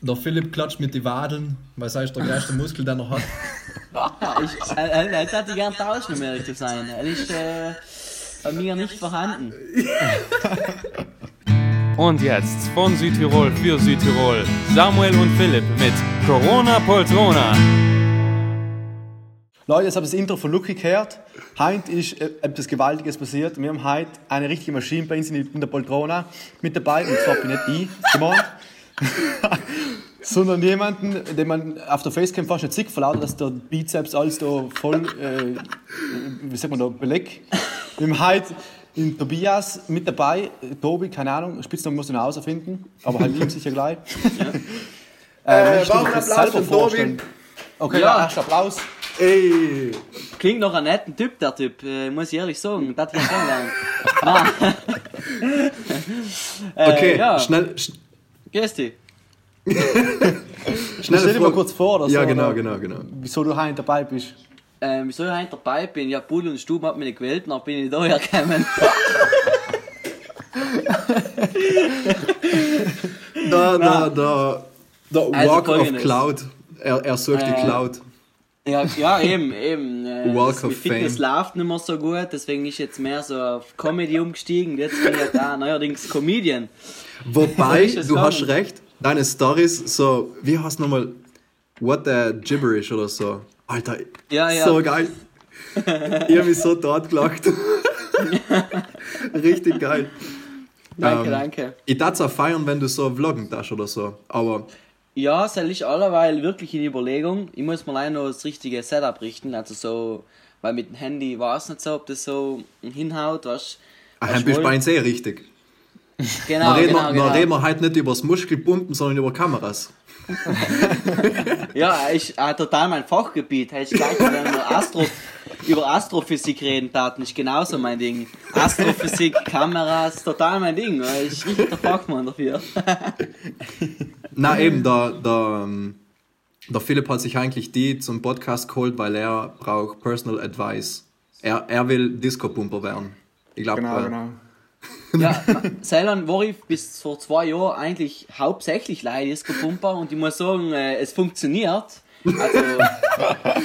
der Philipp klatscht mit den Wadeln, weil er ist der größte Muskel, der noch hat. ich, er, er, er hätte gern tauschen, um ehrlich zu sein. Er ist äh, bei mir nicht vorhanden. Und jetzt von Südtirol für Südtirol Samuel und Philipp mit Corona Poltrona. Leute, jetzt habe ich das Intro von Lucky gehört. Heute ist äh, etwas Gewaltiges passiert. Wir haben heute eine richtige Maschine bei uns in der Poltrona mit dabei. Und zwar bin nicht ich gemeint, sondern jemanden, den man auf der Facecam fast nicht sieht, verlautet, dass der Bizeps alles da voll, äh, wie sagt man da, Beleg. Haben heute den Tobias mit dabei. Tobi, keine Ahnung, Spitznamen muss ich noch herausfinden, aber halt ihm sicher gleich. Ja. äh, äh, warum Applaus für Tobi? Okay, ja. erst Applaus. Ey. Klingt noch ein netter Typ, der Typ, äh, muss ich ehrlich sagen. Das ich kennenlernen. äh, okay, ja. schnell. Sch Schnell Stell dir mal kurz vor, oder Ja, genau, genau, genau. Wieso du heute dabei bist. Ähm, wieso ich heute dabei bin? Ja, Bull und Stube hat mich nicht gewählt, dann bin ich da hergekommen. da, da, da. Der also Walk of Cloud. Er, er sucht äh, die Cloud. Ja, ja eben, eben. Äh, Walk of Fitness Fame. läuft nicht mehr so gut, deswegen ist jetzt mehr so auf Comedy umgestiegen. Jetzt bin ich ja da neuerdings Comedian. Wobei, du hast recht, deine Stories so, wie heißt nochmal, what the gibberish oder so. Alter, ja, ja. so geil. ich habe mich so dort gelacht. Richtig geil. Danke, ähm, danke. Ich darf es auch feiern, wenn du so vloggen darfst oder so, aber ja, es ist allerweil wirklich in Überlegung. Ich muss mal leider noch das richtige Setup richten. Also so, weil mit dem Handy war es nicht so, ob das so hinhaut, was. Ach, dann bist du bei sehr richtig. Genau, dann reden, genau, wir, genau. dann reden wir halt nicht über das Muskelpumpen, sondern über Kameras. ja, ich äh, total mein Fachgebiet. Hätte ich gleich über, Astro, über Astrophysik reden taten, ist genauso mein Ding. Astrophysik, Kameras, total mein Ding. Ich bin der Fachmann dafür. Na eben, der, der, ähm, der Philipp hat sich eigentlich die zum Podcast geholt, weil er braucht Personal Advice. Er, er will Disco-Pumper werden. Ich glaube, genau, äh, genau. Ja, Ceylan war ich bis vor zwei Jahren eigentlich hauptsächlich leider Disco-Pumper und ich muss sagen, äh, es funktioniert. Also,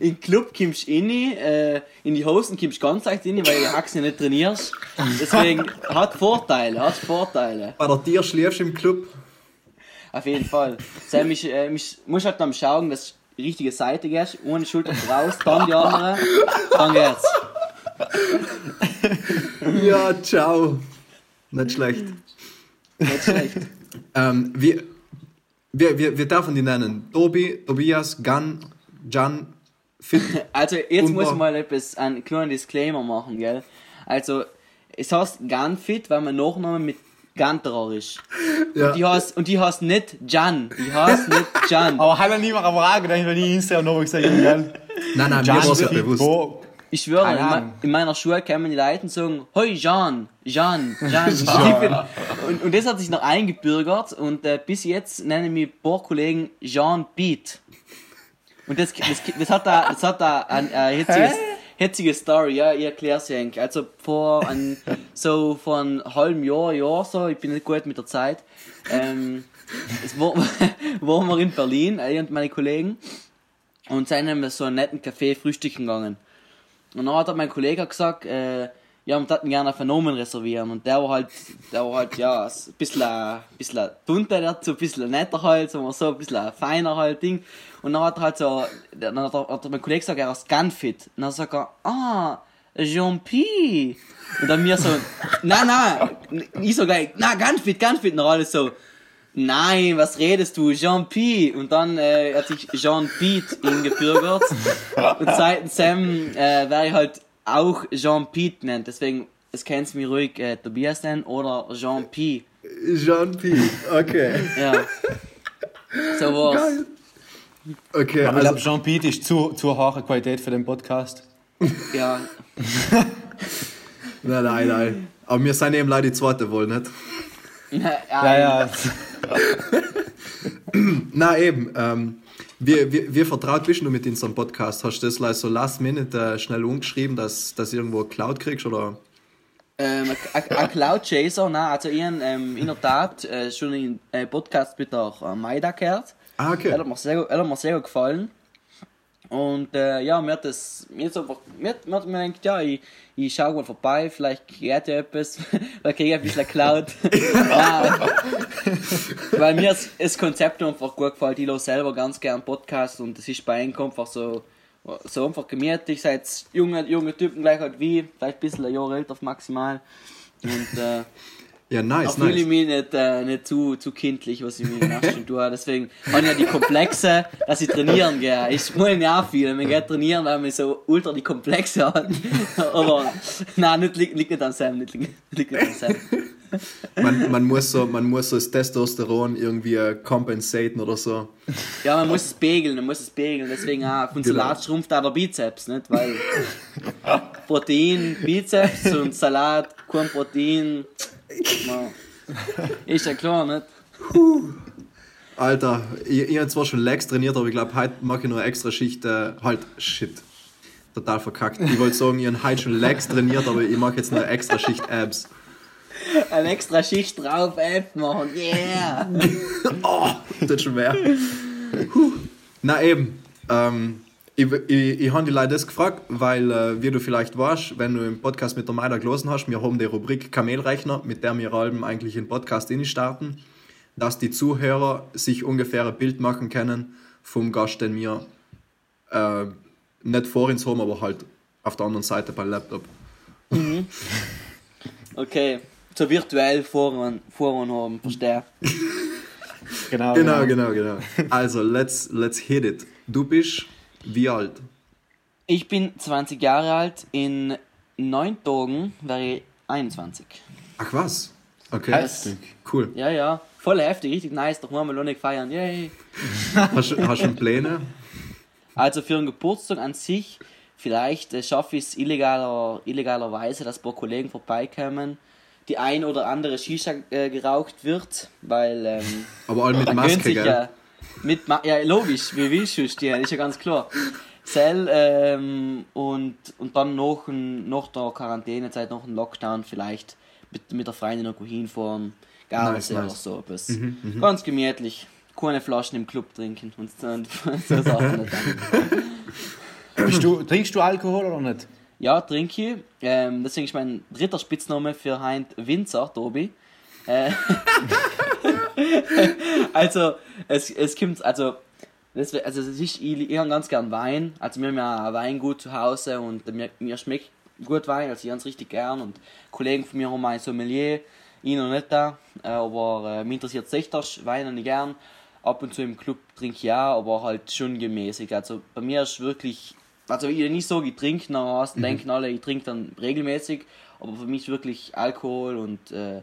in Club kommst du rein, äh, in die Hosen kommst du ganz leicht rein, weil du Haxen nicht trainierst. Deswegen hat Vorteile, hat Vorteile. Bei der Tier schläfst du im Club. Auf jeden Fall. Sam, mich, äh, mich, muss halt dann schauen, dass du die richtige Seite gehst, ohne Schulter raus, dann die andere, dann geht's. ja, ciao. Nicht schlecht. Nicht schlecht. Ähm, wir, wir, wir, wir dürfen die nennen. Tobi, Tobias, Gan, Jan, Fit. Also, jetzt Umba. muss ich mal etwas, einen kleinen Disclaimer machen, gell? Also, es heißt Gun Fit, weil man Nachnamen mit Ganterer ist. Ja. Und die heißt, und die heißt nicht Jan. Die heißt nicht Jan. Aber hat er niemand am Fragen, wenn ich Instagram noch gesagt habe, gell? Nein, nein, mir war es ja bewusst. Wo? Ich schwöre, in, in, meiner Schule kämen die Leute und sagen, Hoi Jean, Jean, Jean. Jean. und, und das hat sich noch eingebürgert und äh, bis jetzt nennen mich ein paar Kollegen Jean Beat. Und das, das, das hat da, das hat da ein äh, hitziges, hitzige Story, ja, ich erklär's dir eigentlich. Also vor ein, so von einem halben Jahr, Jahr so, ich bin nicht gut mit der Zeit, ähm, es war, waren wir in Berlin, ich und meine Kollegen, und sind wir so einen netten Café frühstücken gegangen. Und dann hat mein Kollege gesagt, äh, ja, wir hätten gerne Phänomen reservieren. Und der war halt, der war halt, ja, ein bisschen, ein bisschen bunter dazu, ein bisschen netter halt, so, so ein bisschen feiner halt Ding. Und dann hat er halt so, dann hat, hat mein Kollege gesagt, er ist Gunfit. Und dann sagt er, ah, Jean-P. Und dann mir so, na, na, ich so gleich, na, Gunfit, Gunfit. Und dann alles so, nein, was redest du, Jean-P. Und dann äh, hat sich Jean-Pete eingebürgert. und seitens Sam äh, wäre ich halt auch Jean-Pete genannt. Deswegen, es kannst du mich ruhig äh, Tobias nennen oder Jean-P. Jean-P, okay. Ja. So war's. Geil. Okay, Aber ich glaube, Jean-Pete ist zu, zu hohe Qualität für den Podcast. Ja. nein, nein, nein. Aber wir sind eben leider die zweite wohl, nicht? ja, Ja, ja. Na eben, ähm, wie, wie, wie vertraut bist du mit unserem Podcast? Hast du das like, so last minute äh, schnell umgeschrieben, dass, dass du irgendwo Cloud kriegst oder? Ähm, ein- Cloud Chaser, nein, also ich habe ähm, in der Tat äh, schon einen äh, Podcast mit der äh, Maida gehört. Ah, okay. Er hat mir sehr, hat mir sehr gut gefallen. Und äh, ja, mir hat das, mir hat einfach, mir hat, mir hat mir gedacht, ja, ich, ich schau mal vorbei, vielleicht geht ja etwas, vielleicht kriege ich ein bisschen Cloud. ja, weil mir das, das Konzept einfach gut gefällt, ich höre selber ganz gern Podcast und es ist bei einem einfach so, so einfach gemütlich, seid junge, junge Typen gleich halt wie, vielleicht ein bisschen ein Jahr älter maximal. Und äh, Ja, nice, fühle ich nice. mich nicht, äh, nicht zu, zu kindlich, was ich mir nachts schon tue. Deswegen habe ich ja die Komplexe, dass ich trainieren gehe. Ich muss mir auch viel. Man geht trainieren, weil man so ultra die Komplexe hat. Aber nein, nicht, liegt, liegt nicht am Sam. Nicht, liegt nicht am Sam. Man, man, muss so, man muss so das Testosteron irgendwie äh, compensaten oder so. Ja, man muss es pegeln, man muss es pegeln. Deswegen auch von Genau. Salat schrumpft auch der Bizeps, nicht? Weil Protein, Bizeps und Salat, kein Protein. Man, ist ja klar, nicht? Alter, ich, ich habe zwar schon Legs trainiert, aber ich glaube, heute mache ich nur eine extra Schicht. Äh, halt, shit. Total verkackt. Ich wollte sagen, ich habe heute schon Legs trainiert, aber ich mache jetzt nur eine extra Schicht Abs. Eine extra Schicht drauf, App machen, yeah! Das ist schon mehr. Puh. Na eben. Ähm, ich ich, ich habe die Leute das gefragt, weil, äh, wie du vielleicht weißt, wenn du im Podcast mit der Maida gelesen hast, wir haben die Rubrik Kamelrechner, mit der wir Alben eigentlich in den Podcast starten, dass die Zuhörer sich ungefähr ein Bild machen können vom Gast, den wir äh, nicht vor uns haben, aber halt auf der anderen Seite beim Laptop. Okay, so virtuell Vorrang, Vorrang haben, verstehe. Genau, Genau, genau, genau. Also, let's, let's hit it. Du bist wie alt? Ich bin 20 Jahre alt, in neun Tagen wäre ich 21. Ach was? Okay, Heftig. cool. Ja, ja, voll heftig, richtig nice, doch mal noch nicht feiern, yay! Hast, du- schon Pläne? Also für einen Geburtstag an sich, vielleicht äh, schaffe ich es illegaler, illegalerweise, dass ein paar Kollegen vorbeikommen, die ein oder andere Shisha äh, geraucht wird, weil ähm, Aber alle mit Maske, gell? ja mit Ma ja logisch, wie willst du stehen, ist ja ganz klar. Sell ähm, und, und dann noch, ein, noch der Quarantänezeit, noch ein Lockdown vielleicht mit, mit der Freundin irgendwo hinfahren, Gardasee Nice, oder nice. so etwas. Ganz gemütlich. Keine Flaschen im Club trinken und, und so Sachen. Bist du, trinkst du Alkohol oder nicht? Ja, trinke ich. Ähm, deswegen ist mein dritter Spitzname für Heint Winzer, Tobi. Äh, also, es, es kommt, also, das, also es ist, ich, ich habe ganz gern Wein. Also, wir haben ja ein Weingut zu Hause und mir, mir schmeckt gut Wein, also ich habe es richtig gern. Und Kollegen von mir haben ein Sommelier, ich noch nicht da, äh, aber äh, mich interessiert sich das Wein nicht gern. Ab und zu im Club trinke ich ja, aber halt schon gemäßigt. Also, bei mir ist wirklich also ich nicht so, ich trinke, hast Mhm. denken alle, ich trinke dann regelmäßig, aber für mich wirklich Alkohol und äh,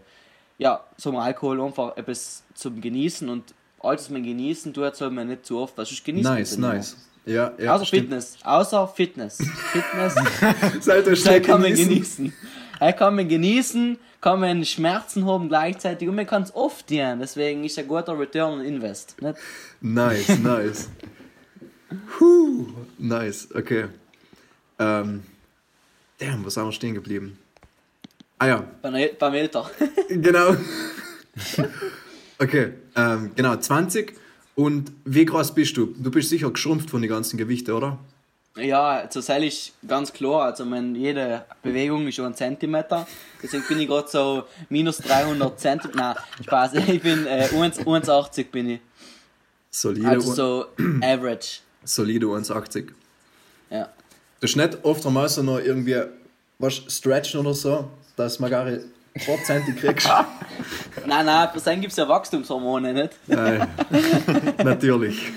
ja, so mal Alkohol einfach etwas zum Genießen und alles, was man genießen tut, soll man nicht zu oft, sonst genießt man Nice, nice. Ja, ja. Außer Fitness, außer Fitness. Fitness, Seid ihr da schnell kann man genießen? genießen. Da kann man genießen, kann man Schmerzen haben gleichzeitig und man kann es oft dienen, deswegen ist ein guter Return on Invest. Nicht? Nice, nice. Puh, nice, okay. Ähm, damn, was haben wir stehen geblieben? Ah ja, Beim Älter. genau. Okay, ähm, genau, 20. Und wie groß bist du? Du bist sicher geschrumpft von den ganzen Gewichten, oder? Ja, also das ist ganz klar. Also mein, jede Bewegung ist schon ein Zentimeter. Deswegen bin ich gerade so minus 300 Zentimeter. Nein, Spaß. Ich bin äh, 1 1,80 bin ich. Solide, Also so average. solide 1,80. Ja. Du bist nicht oft einmal so noch irgendwie was stretchen oder so, dass man gar ein paar Zenti kriegst. Nein, nein, für sein gibt es ja Wachstumshormone, nicht? Nein, natürlich.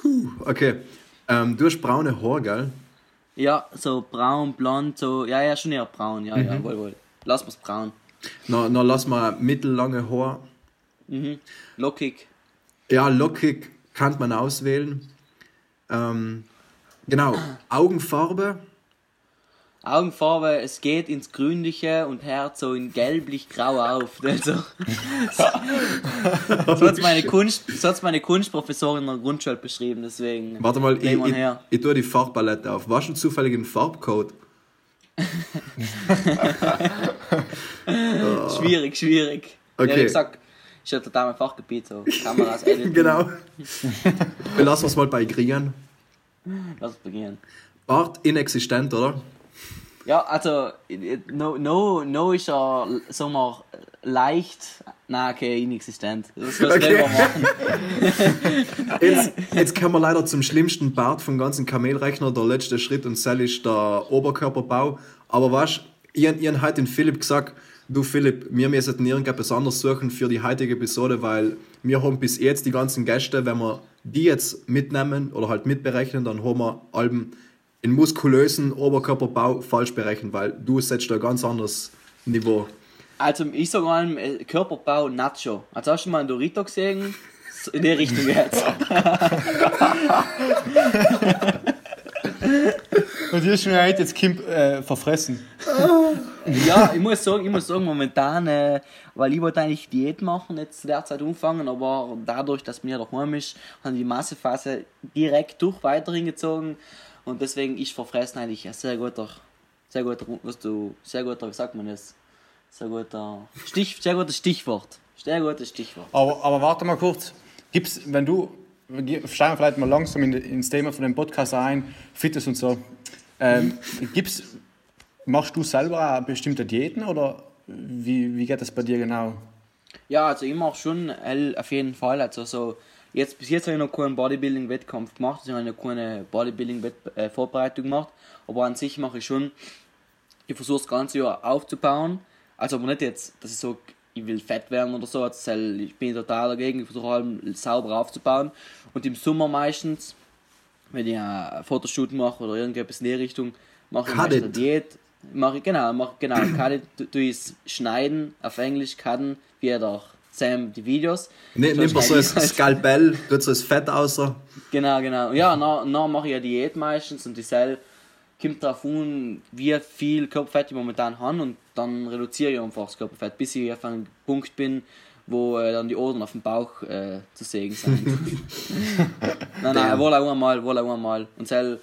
Puh, okay. Ähm, du hast braune Haare, gell? Ja, so braun, blond, so. Ja, ja, schon eher braun. Ja, ja, wohl, wohl. Lass mal's braun. Na, na lass mal mittellange Haar. Lockig. Ja, lockig kann man auswählen. Ähm, genau, Augenfarbe. Augenfarbe, es geht ins Grünliche und hört so in gelblich-grau auf. Also, so hat meine Kunst, so hat's meine Kunstprofessorin in der Grundschule beschrieben, deswegen. Warte mal, ich, ich, ich tue die Farbpalette auf. Warst du zufällig im Farbcode? Schwierig, schwierig. Okay. Ja, gesagt, ist ja total mein Fachgebiet, so Kameras, Editen. Genau. Belassen wir es mal bei Kriegen. Lass uns beginnen. Bart inexistent, oder? Ja, also, no, no, no ist ja, sagen wir, leicht, nein, okay, inexistent. Das was Okay. okay. machen. Jetzt, jetzt kommen wir leider zum schlimmsten Part vom ganzen Kamelrechner. Der letzte Schritt und das ist der Oberkörperbau. Aber was, ich, ich habe heute den Philipp gesagt, du Philipp, wir müssen irgendetwas anderes suchen für die heutige Episode, weil wir haben bis jetzt die ganzen Gäste, wenn wir die jetzt mitnehmen oder halt mitberechnen, dann haben wir Alben in muskulösen Oberkörperbau falsch berechnet, weil du setzt da ein ganz anderes Niveau. Also, ich sage mal, äh, Körperbau Nacho. Also, hast du mal einen Dorito gesehen? In die Richtung jetzt. Und die ist mir heute jetzt Kim äh, verfressen. Ja, ich muss sagen, ich muss sagen momentan, äh, weil ich wollte eigentlich Diät machen, jetzt zu der Zeit umfangen, aber dadurch, dass mir daheim ist, haben die Massephase direkt durch weiter hingezogen und deswegen ist Verfressen eigentlich ein sehr guter, sehr guter, was du, sehr guter, wie sagt man das? Sehr guter Stich, sehr gutes Stichwort. Sehr gutes Stichwort. Aber, aber warte mal kurz. Gibt's, wenn du, steigen wir vielleicht mal langsam in, ins Thema von dem Podcast ein, Fitness und so. Ähm, gibt's, machst du selber bestimmte Diäten oder wie, wie geht das bei dir genau? Ja, also ich mache schon auf jeden Fall. Also so, jetzt, bis jetzt habe ich noch keinen Bodybuilding-Wettkampf gemacht, also ich habe noch keine Bodybuilding-Vorbereitung gemacht, aber an sich mache ich schon, ich versuche das ganze Jahr aufzubauen. Also aber nicht jetzt, dass ich so, ich will fett werden oder so, also ich bin total dagegen, ich versuche halt sauber aufzubauen. Und im Sommer meistens, wenn ich ein Fotoshoot mache oder irgendetwas in die Richtung, mache ich meistens eine. Diät. Mache ich, genau, mache, genau, cut it, tu- tu es schneiden, auf Englisch cutten, wie der Sam die Videos. Ne, nimmt man so ein. Skalpell, tut so das Fett außer. Genau, genau. Ja, dann mache ich ja Diät meistens und die Cell kommt darauf an, wie viel Körperfett ich momentan habe und dann reduziere ich einfach das Körperfett, bis ich auf einem Punkt bin, wo äh, dann die Ohren auf dem Bauch äh, zu sehen sind. nein, nein, wohl auch einmal, wohl auch einmal. Und Cell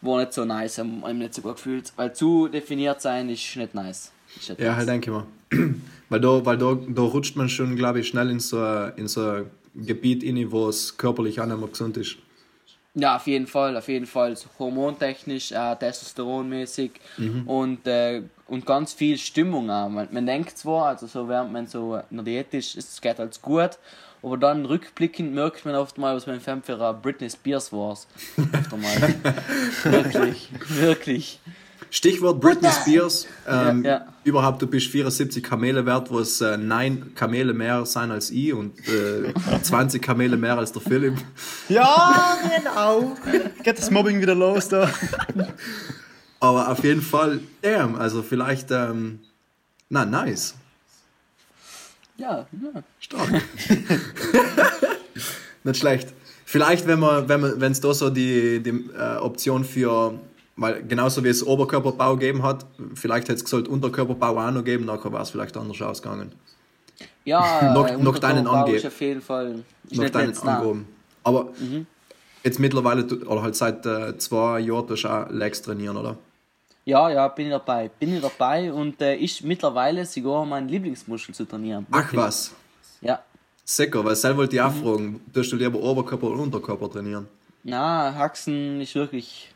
war nicht so nice, haben haben nicht so gut gefühlt, weil zu definiert sein ist nicht nice. Ist nicht Ja, nice. halt denke ich mal. Weil da, weil da, da rutscht man schon, glaube ich, schnell in so, ein- in so ein Gebiet rein, wo es körperlich auch nicht mehr gesund ist. Ja, auf jeden Fall, auf jeden Fall. So hormontechnisch, äh, testosteronmäßig und, äh, und ganz viel Stimmung auch. Man, man denkt zwar, also so während man so in der Diät ist, es geht alles gut, aber dann rückblickend merkt man oft mal, was man für eine Britney Spears war. Wirklich, wirklich. Stichwort Britney Spears. Ähm, Ja, ja. Überhaupt, du bist 74 Kamele wert, wo es äh, neun Kamele mehr sein als ich und äh, 20 Kamele mehr als der Philipp. Ja, genau. Geht das Mobbing wieder los da? Aber auf jeden Fall, damn, also vielleicht, ähm, na, nice. Ja, ja. Stark. Nicht schlecht. Vielleicht, wenn man, wenn man, wenn es da so die, die äh, Option für, weil genauso wie es Oberkörperbau gegeben hat, vielleicht hätte es gesagt Unterkörperbau auch noch geben, nachher wäre es vielleicht anders ausgegangen. Ja, Noch- äh, noch deinen angeben. auf jeden Fall. Ist Noch deinen. Angaben. Aber jetzt mittlerweile, oder halt seit äh, zwei Jahren, tust du auch Legs trainieren, oder? Ja, ja, bin ich dabei. Bin ich dabei und äh, ist mittlerweile sogar mein Lieblingsmuskel zu trainieren. Ach Wirklich. was. Ja. Sicher, weil selber wollte ich Mhm. auch fragen, tust du lieber Oberkörper oder Unterkörper trainieren? Na, Haxen ist wirklich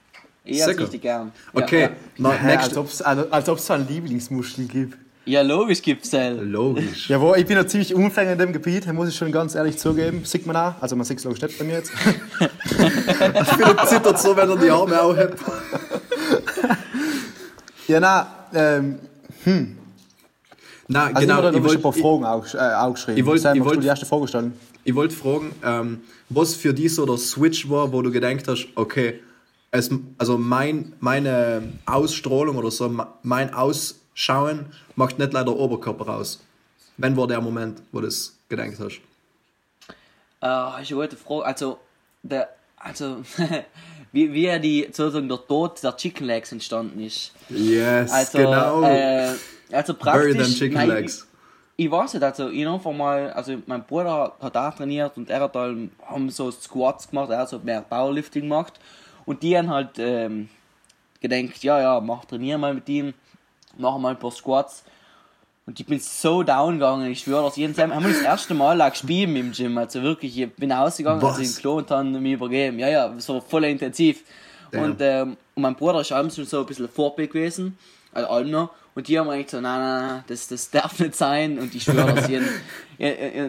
eher Sicher. richtig gern. Okay, Ja, na, Ja, next. als ob es als ob's so einen Lieblingsmuskel gibt. ja. ja logisch gibt's Cell. Logisch. Ja, wo, ich bin ja ziemlich unfähig in dem Gebiet, muss ich schon ganz ehrlich zugeben. Sieht man auch. Also man sieht es logisch nicht bei mir jetzt. Philipp zittert so, wenn er die Arme aufhebt. Ja, nein, ähm, Nein, also genau. Ich noch ein paar wollte Fragen auch, äh, aufgeschrieben. ich wollt- Sam, ich magst du wollt- die erste Frage stellen? ich wollt fragen, ähm, was für dich so der Switch war, wo du gedacht hast, okay, es, also mein, meine Ausstrahlung oder so, mein Ausschauen macht nicht leider Oberkörper raus. Wann war der Moment, wo du das gedacht hast? Äh, ich wollte fragen, also, der, also, wie, wie die, sozusagen der Tod der Chicken Legs entstanden ist. Yes, Also, genau. äh, also Bury them praktisch. chicken legs. Ich, ich weiß nicht, also ich einfach mal, also mein Bruder hat auch trainiert und er hat halt, haben so Squats gemacht, er hat so mehr Powerlifting gemacht und die haben halt, ähm, gedacht, ja, ja, mach trainieren mal mit ihm, mach mal ein paar Squats. Und ich bin so down gegangen, ich schwöre, dass jeden Tag, haben wir das erste Mal lag gespielt im Gym, also wirklich, ich bin ausgegangen, Was? also im Klo und dann mich übergeben. Ja, ja, so voll intensiv. Und, ähm, und mein Bruder ist abends schon so ein bisschen Vorbild gewesen, also allem noch. Und die haben eigentlich so, nein, nein, nein, das, das darf nicht sein. Und ich schwöre, dass ich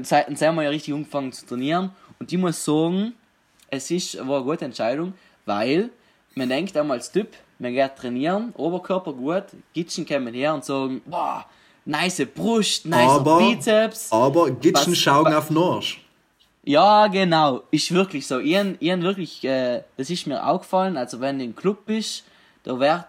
seit seit wir ja richtig angefangen zu trainieren. Und ich muss sagen, es ist, war eine gute Entscheidung, weil man denkt einmal als Typ, man geht trainieren, Oberkörper gut, Gitschen kommen her und sagen, boah, nice Brust, nice Aber, Bizeps. aber Gitschen Was- schauen auf den Arsch. Ja, genau. Ist wirklich so. Ihren, ihren wirklich, äh, das ist mir aufgefallen, also wenn du im Club bist, da wird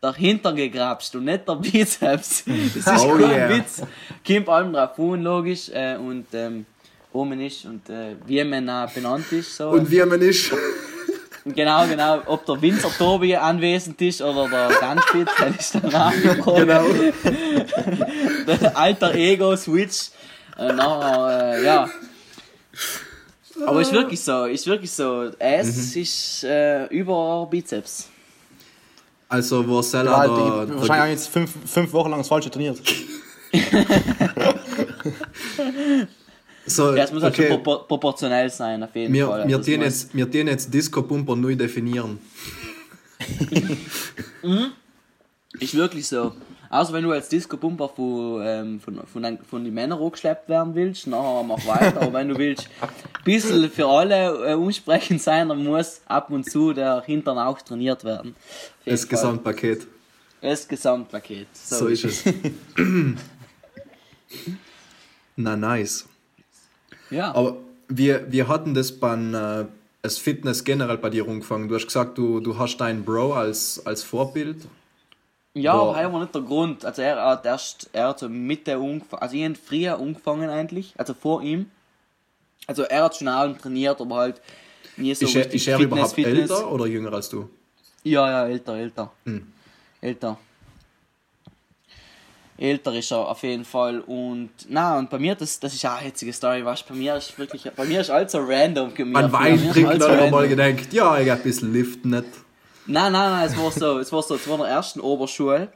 dahinter gegrabst und nicht der Bizeps. Das ist Oh kein yeah. Witz. Kommt allem drauf an, logisch, äh, und, ähm, oben ist und, äh, wie man auch benannt ist, so. Und wie man ist. Genau, genau. Ob der Winzer Tobi anwesend ist oder der Ganspitz, der ist der Name. Genau. Der alter Ego-Switch. Äh, nachher, äh, ja. Aber ist wirklich so, ist wirklich so. Es Mhm. ist äh, über Bizeps. Also, wo Seller Ja, da, da, wahrscheinlich haben jetzt fünf, fünf Wochen lang das Falsche trainiert. so, Ja, es muss halt okay, schon propor proportionell sein, auf jeden wir, Fall. wir, den muss- jetzt, wir den jetzt Disco-Pumper neu definieren. Ist wirklich so. Also wenn du als Disco-Pumper von, ähm, von, von, den- von den Männern angeschleppt werden willst, nachher mach weiter. Aber wenn du willst ein bisschen für alle äh, ansprechend sein, dann muss ab und zu der Hintern auch trainiert werden. Das Fall. Gesamtpaket. Das Gesamtpaket. So, So ist es. Na, nice. Ja. Aber wir, wir hatten das beim äh, das Fitness generell bei dir angefangen. Du hast gesagt, du, du hast deinen Bro als, als Vorbild. Ja, Boah. aber er war nicht der Grund. Also er hat erst, er hat so Mitte angefangen, also ich hab früher angefangen eigentlich, also vor ihm. Also er hat schon auch trainiert, aber halt nie so ist er, richtig ist er überhaupt Fitness. älter oder jünger als du? Ja, ja, älter, älter. Hm. Älter. Älter ist er auf jeden Fall und na und bei mir das das ist auch eine hitzige Story was bei mir ist wirklich bei mir ist alles so random. Ein Bei Wein trinken, hat mal gedacht, ja, ich hab ein bisschen Lift nicht. Nein, nein, nein, es war so, es war so, es war in der ersten Oberschule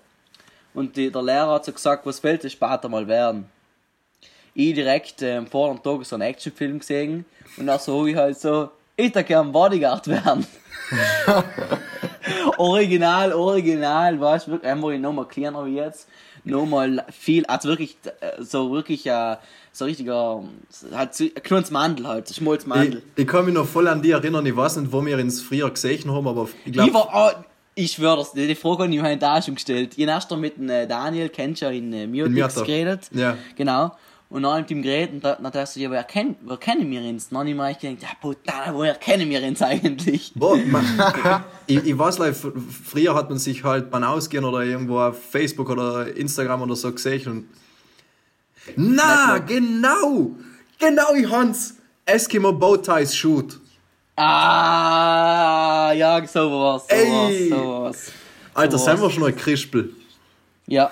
und die, der Lehrer hat so gesagt, was will ich später mal werden? Ich direkt ähm, vor dem Tag so einen Actionfilm gesehen und dann so ich halt so, ich da gern Bodyguard werden. original, original, weißt du, wirklich, einmal nochmal kleiner wie jetzt, nochmal viel, also wirklich, äh, so wirklich, äh, so richtiger, halt, so- ein kleines Mandel halt, so Ich, Schmolzmandel. ich kann mich noch voll an die erinnern, ich weiß nicht, wo wir ins früher gesehen haben, aber ich Ich glaube, war, oh, ich schwör das, die Frage habe ich mir da schon gestellt. Ich habe erst mit dem äh, Daniel, du ja, in äh, geredet. Ja. Genau. Und dann mit ihm geredet und da- dann dachte ich, ja, wer, kennt, wer kennen wir uns? Dann habe ich gedacht, ja, brutal, woher kennen wir uns eigentlich? Boah, man, ich, ich weiß like, früher hat man sich halt beim Ausgehen oder irgendwo auf Facebook oder Instagram oder so gesehen und. Na, genau! Genau, ich Hans! Eskimo Bowties Shoot. Ah, ja, sowas, Ey. sowas. Alter, Sowas. sind wir schon ein Krispel. Ja,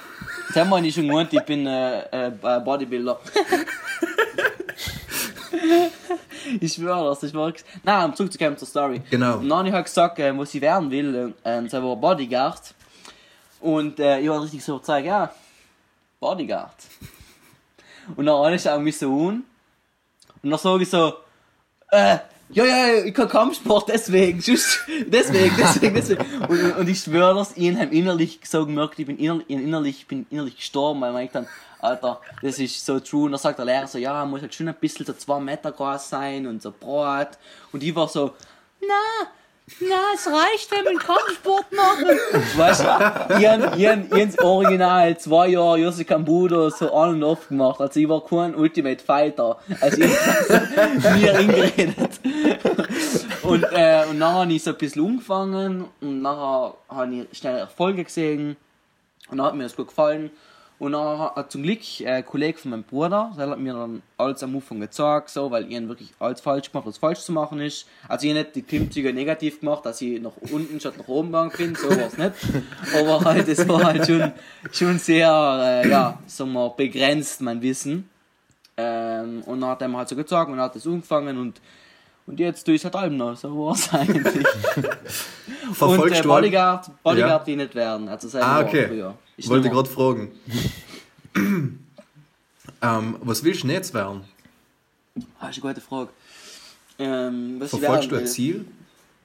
das haben wir nicht schon gewohnt, ich bin äh, äh, Bodybuilder. ich schwöre das, ich war. Nein, um zurückzukommen zur Story. Genau. Ich halt gesagt, äh, was ich werden will, äh, und war Bodyguard. Und äh, ich war richtig so gezeigt, ja, Bodyguard. Und dann alle schauen mich so an. Und dann sage ich so, äh, ja, ja, ich kann Kampfsport, deswegen, just, deswegen, deswegen, deswegen. Und, und ich schwöre das, ich habe innerlich so gemerkt, ich bin innerlich, innerlich, ich bin innerlich gestorben, weil man denkt dann, Alter, das ist so true. Und dann sagt der Lehrer so, ja, muss halt schon ein bisschen so zwei Meter groß sein und so breit. Und ich war so, na, na, es reicht, wenn wir Kampfsport machen. Weißt du, hab, ich hab's original zwei Jahre Jose Kambudo so on und off gemacht. Also ich war kein Ultimate Fighter. Also ich hab mir eingeredet. Und, äh, und nachher habe ich so ein bisschen angefangen und nachher habe ich schnell Erfolge gesehen. Und dann hat mir das gut gefallen. Und dann hat zum Glück äh, ein Kollege von meinem Bruder, der hat mir dann alles am Anfang gezeigt, so, weil ich wirklich alles falsch gemacht, was falsch zu machen ist. Also ich nicht die Klimmzüge negativ gemacht, dass ich nach unten statt nach oben gegangen bin, so war's nicht. Aber halt, es war halt schon, schon sehr, äh, ja, sagen wir, begrenzt, mein Wissen. Ähm, und dann hat er mir halt so gezeigt und hat das angefangen und Und jetzt tue ich es halt allem noch, so war es eigentlich. und äh, Verfolgst Bodyguard, Bodyguard Ja. will ich nicht werden. Also seit Ah, okay. früher. Ist Wollte gerade fragen. ähm, was willst du denn jetzt werden? Ah, ist eine gute Frage. Ähm, was ich Verfolgst du ein will? Ziel?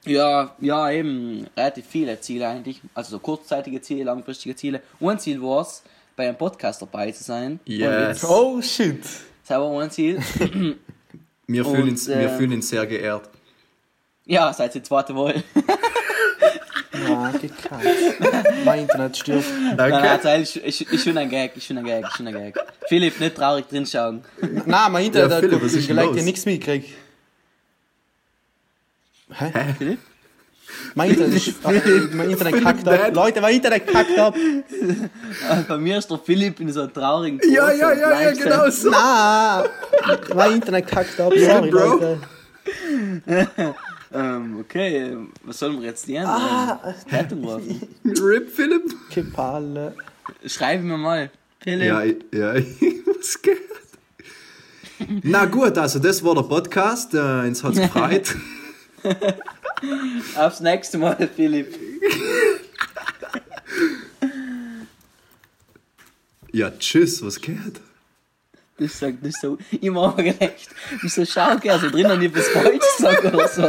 Ja, ja, eben relativ viele Ziele eigentlich. Also so kurzzeitige Ziele, langfristige Ziele. Ein Ziel war es, bei einem Podcast dabei zu sein. Yes. Oh shit. Das war ein Ziel. Wir Und, fühlen, uns, wir äh, fühlen uns sehr geehrt. ja, seit die zweite Mal. Ja, gekackt. mein Internet stirbt. Nein, nein, also, ist, ist, ist schon ein Gag, ist schon ein Gag, ist schon ein Gag. Philipp, nicht traurig drin schauen. Nein, mein Internet Ja, hat Philipp, ich denn leg los? dir nichts mitgekriegt. Hä? Philipp? Mein Internet, ist, mein Internet kackt ab. Leute, mein Internet kackt ab. Äh, Bei mir ist der Philipp in so einem traurigen Ja, Pose ja, ja, ja, langsam- genau so. Nein! Mein Internet kackt ab. Sorry, Bro. Leute. Ähm, okay, was sollen wir jetzt nehmen? Ah. Rettung rufen. Rip, Philipp. Kipalle. Schreib mir mal. Philipp. Ja, ich- ja, ich- was geht? Na gut, also das war der Podcast. Äh, uns hat's gefreut. Aufs nächste Mal, Philipp. Ja, tschüss, was geht? Das sagt nicht so. Ich mir gedacht, wieso schau ich also drinnen nicht was falsch gesagt oder so.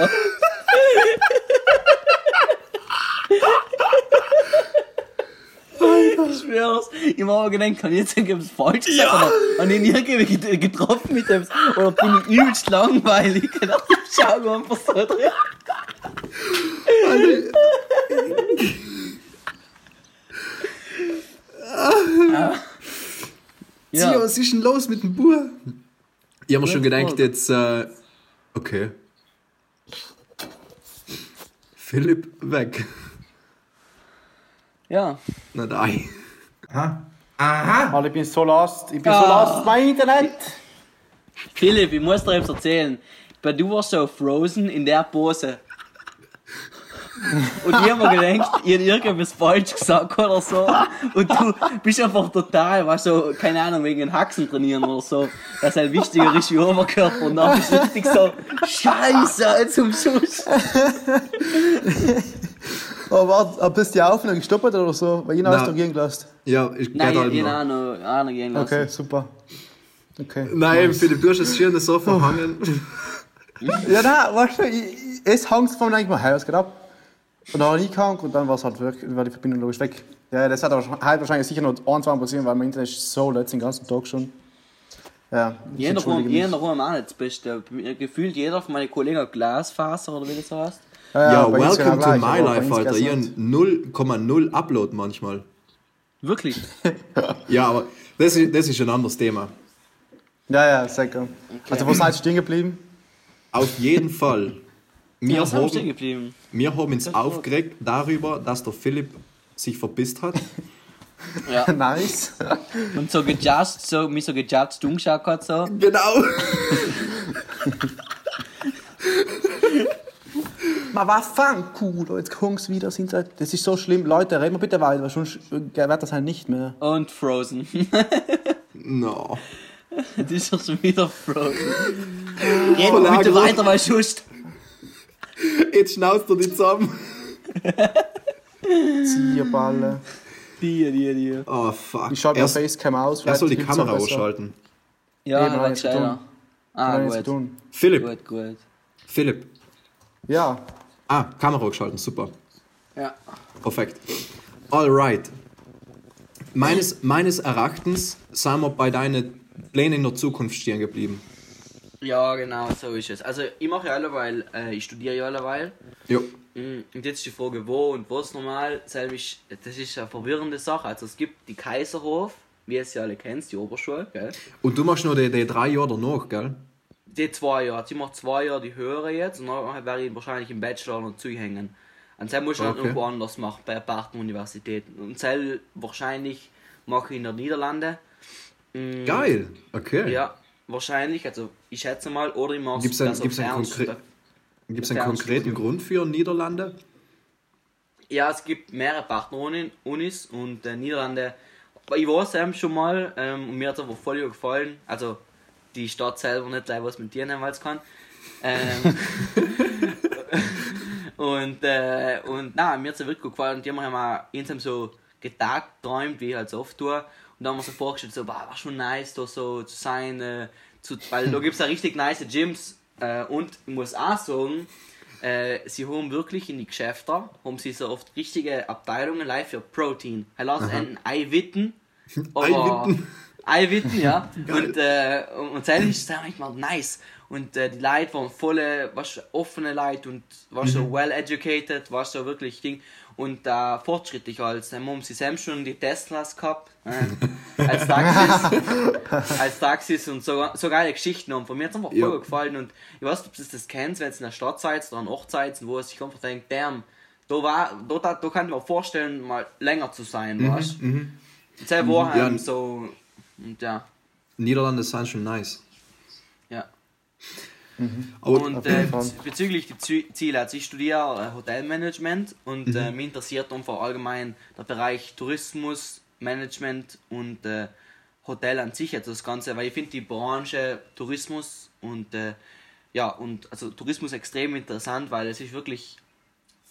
Ich hab mir gedacht, kann ich jetzt irgendwas falsch gesagt oder habe ich ihn irgendwie get- getroffen mit dem oder bin ich übelst langweilig? Dachte, ich schau einfach so drin. Ja. Ja, was ist denn los mit dem Bur? Ich hab mir schon Ja, gedacht, jetzt. Äh, okay. Philipp weg. ja. Na nein. Alter, ich bin so lost. Ich bin so Ah. lost. Mein Internet. Philipp, ich muss dir etwas erzählen. Weil du warst so frozen in der Pose. Und ich hab mir gedacht, ich hab irgendwas falsch gesagt oder so. Und du bist einfach total, weißt du, keine Ahnung, wegen den Haxen trainieren oder so. Das halt wichtiger ist wie Oberkörper. Und dann bist du richtig so, Scheiße, zum Schuss. Oh, warte, ob das die Aufnahme gestoppt oder so? Weil Nein. hast du gehen gelassen. Ja, ich Nein, halt ich noch. hab auch noch, auch noch gehen lassen. Okay, super. Okay. Nein, Philipp, du hast es schön so verhangen. Ja, nein, weißt du, ich, es hängt von mir, denke ich mir, hey, was geht ab? Und dann habe ich gehangen und dann war es halt wirklich, war die Verbindung logisch weg. Ja, das hat aber heute wahrscheinlich sicher noch ein, zwei Mal passieren, weil mein Internet ist so letzten den ganzen Tag schon. Ja, Jeder Raum, mich. jeder Raum auch nicht das Beste. Gefühlt jeder von meinen Kollegen hat Glasfaser oder wie das so heißt. Ja, genau welcome to my life, Alter. hab 0,0 Upload manchmal. Wirklich. Ja, aber das ist, das ist ein anderes Thema. Ja, ja, sicher. Also, wo seid ihr stehen geblieben? Auf jeden Fall. Wir, Was haben wir stehen haben, geblieben? wir haben uns gut. aufgeregt darüber, dass der Philipp sich verpisst hat. Ja. nice. Und so gejudged, so, mich so gejudged umgeschaut hat, so. Genau. Man war fang cool, jetzt kommst wieder, sind halt, das ist so schlimm. Leute, reden wir bitte weiter, weil sonst wird das halt nicht mehr. Und Frozen. No. das ist doch schon wieder Frozen. Reden wir bitte weiter, weil sonst. Jetzt schnauzt er dich zusammen. Zieherballe. Die, die, die. Oh, fuck. Ich schalte mal Facecam aus. er soll die Kamera ausschalten. Ja, Eben, dann wird ich gescheiter. getan. Ah, gut. tun. Philipp, Gut, gut. Philipp. Ja, Ah, Kamera geschalten, super. Ja. Perfekt. Alright. Meines, meines Erachtens sind wir bei deinen Plänen in der Zukunft stehen geblieben. Ja, genau, so ist es. Also, ich mache ja alleweil, äh, ich studiere ja alleweil. Jo. Mm, Und jetzt ist die Frage, wo und was normal. Selbst, das ist eine verwirrende Sache. Also, es gibt die Kaiserhof, wie es ja alle kennst, die Oberschule, gell? Und du machst noch die, die drei Jahre danach, gell? Die zwei Jahre. Sie macht zwei Jahre die höhere jetzt und dann werde ich wahrscheinlich im Bachelor noch zuhängen. Und dann muss ich dann Okay. irgendwo anders machen, bei Partneruniversitäten. Und dann wahrscheinlich mache ich in den Niederlanden. Mm, Geil. Okay. Ja, wahrscheinlich. Also ich schätze mal, oder ich mache Gibt's einen- gibt's einen konkre- Gibt es einen konkreten Grund für Niederlande? Ja, es gibt mehrere Partnerunis und äh, Niederlande. Ich war selbst schon mal ähm, und mir hat es aber voll gefallen. Also die Stadt selber nicht gleich was mit dir es kann. Ähm, und, äh, und na, mir hat es wirklich gut gefallen. Und die haben wir mal insgesamt so getagt, träumt, wie ich halt so oft tue. Und da haben wir so vorgestellt, so, war, war schon nice, da so zu sein, äh, zu, weil da gibt es ja richtig nice Gyms. Äh, und ich muss auch sagen, äh, sie haben wirklich in die Geschäfte, haben sie so oft richtige Abteilungen live für Protein. Er lässt einen Eiwitten, aber Eiwitten? Ja. und, äh, und, das ist dann manchmal nice. Und äh, die Leute waren volle, was offene Leute und was so well educated, was so wirklich Ding. Und äh, fortschrittlich als, dann haben sie selbst schon die Teslas gehabt, äh, als Taxis, als Taxis und so, so geile Geschichten. Und von mir hat es einfach voll Ja. gefallen. Und ich weiß nicht, ob du das kennst, wenn es in der Stadt seid oder an Ort seid, wo es sich einfach denkt, damn, da, war, da, da, da kann ich mir vorstellen, mal länger zu sein, weißt du? Mhm, Sehr Warheim, Ja. so, und ja, Niederlande sind schon nice. ja. Aber Und äh, bezüglich die Zü- Ziele, also ich studiere äh, Hotelmanagement und äh, mich interessiert einfach allgemein der Bereich Tourismus, Management und äh, Hotel an sich, also das Ganze, weil ich finde die Branche Tourismus und äh, ja, und also Tourismus extrem interessant, weil es ist wirklich,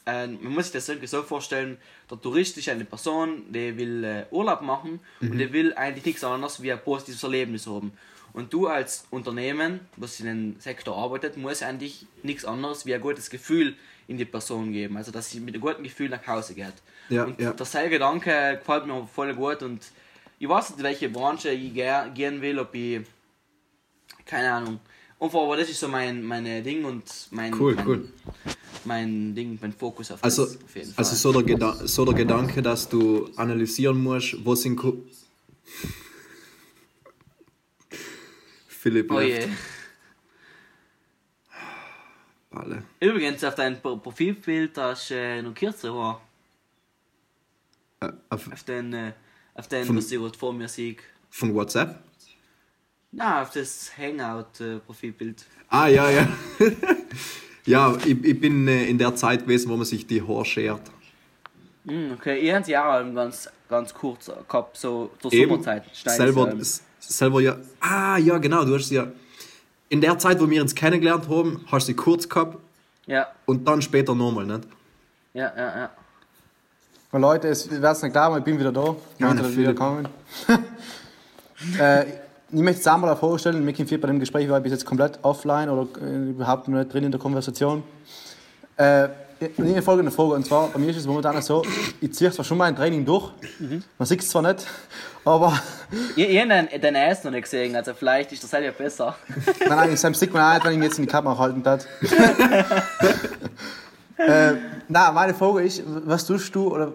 äh, man muss sich das irgendwie so vorstellen, der Tourist ist eine Person, die will äh, Urlaub machen und der will eigentlich nichts anderes wie ein positives Erlebnis haben. Und du als Unternehmen, was in dem Sektor arbeitet, muss eigentlich nichts anderes wie ein gutes Gefühl in die Person geben. Also, dass sie mit einem guten Gefühl nach Hause geht. Ja, und ja. der selbe Gedanke gefällt mir voll gut. Und ich weiß nicht, in welche Branche ich gehen will, ob ich. Keine Ahnung. Einfach, aber das ist so mein meine Ding und mein. Cool, mein, cool. Mein Ding, mein Fokus auf Also, das. Auf also so, der Geda so der Gedanke, dass du analysieren musst, wo sind Ku Philipp oh je. left. Alle. Übrigens, auf deinem Pro- Profilbild hast du äh, noch kürzer Haar. Äh, auf, Auf den, äh, auf den, Von- was ich vor mir sehe. von WhatsApp? Na, auf das Hangout-Profilbild. Ah, ja, ja. ja, ich, ich bin äh, in der Zeit gewesen, wo man sich die Haare schert. Hm, okay, ich habe ja auch ganz, ganz kurz gehabt, so zur Eben, Sommerzeit. Steigt, selber, ähm, selber ja. Ah, ja, genau, du hast sie ja. In der Zeit, wo wir uns kennengelernt haben, hast du sie kurz gehabt Ja, und dann später nochmal, nicht? ja, ja, ja. Und Leute, es wird nicht klar, aber ich bin wieder da. Ich Ja, Philipp. wieder kommen. äh, ich möchte es einmal vorstellen, Mickey 4 bei dem Gespräch war ich bis jetzt komplett offline oder äh, überhaupt nicht drin in der Konversation. Äh, eine folgende Frage, und zwar, bei mir ist es momentan so, ich ziehe zwar schon mal ein Training durch, man sieht es zwar nicht, aber Ich, ich habe den, den Ass noch nicht gesehen, also vielleicht ist das halt ja besser. nein, nein, Sam sieht man auch nicht, wenn ich ihn jetzt in die Kamera halten darf. äh, na, meine Frage ist, was tust du oder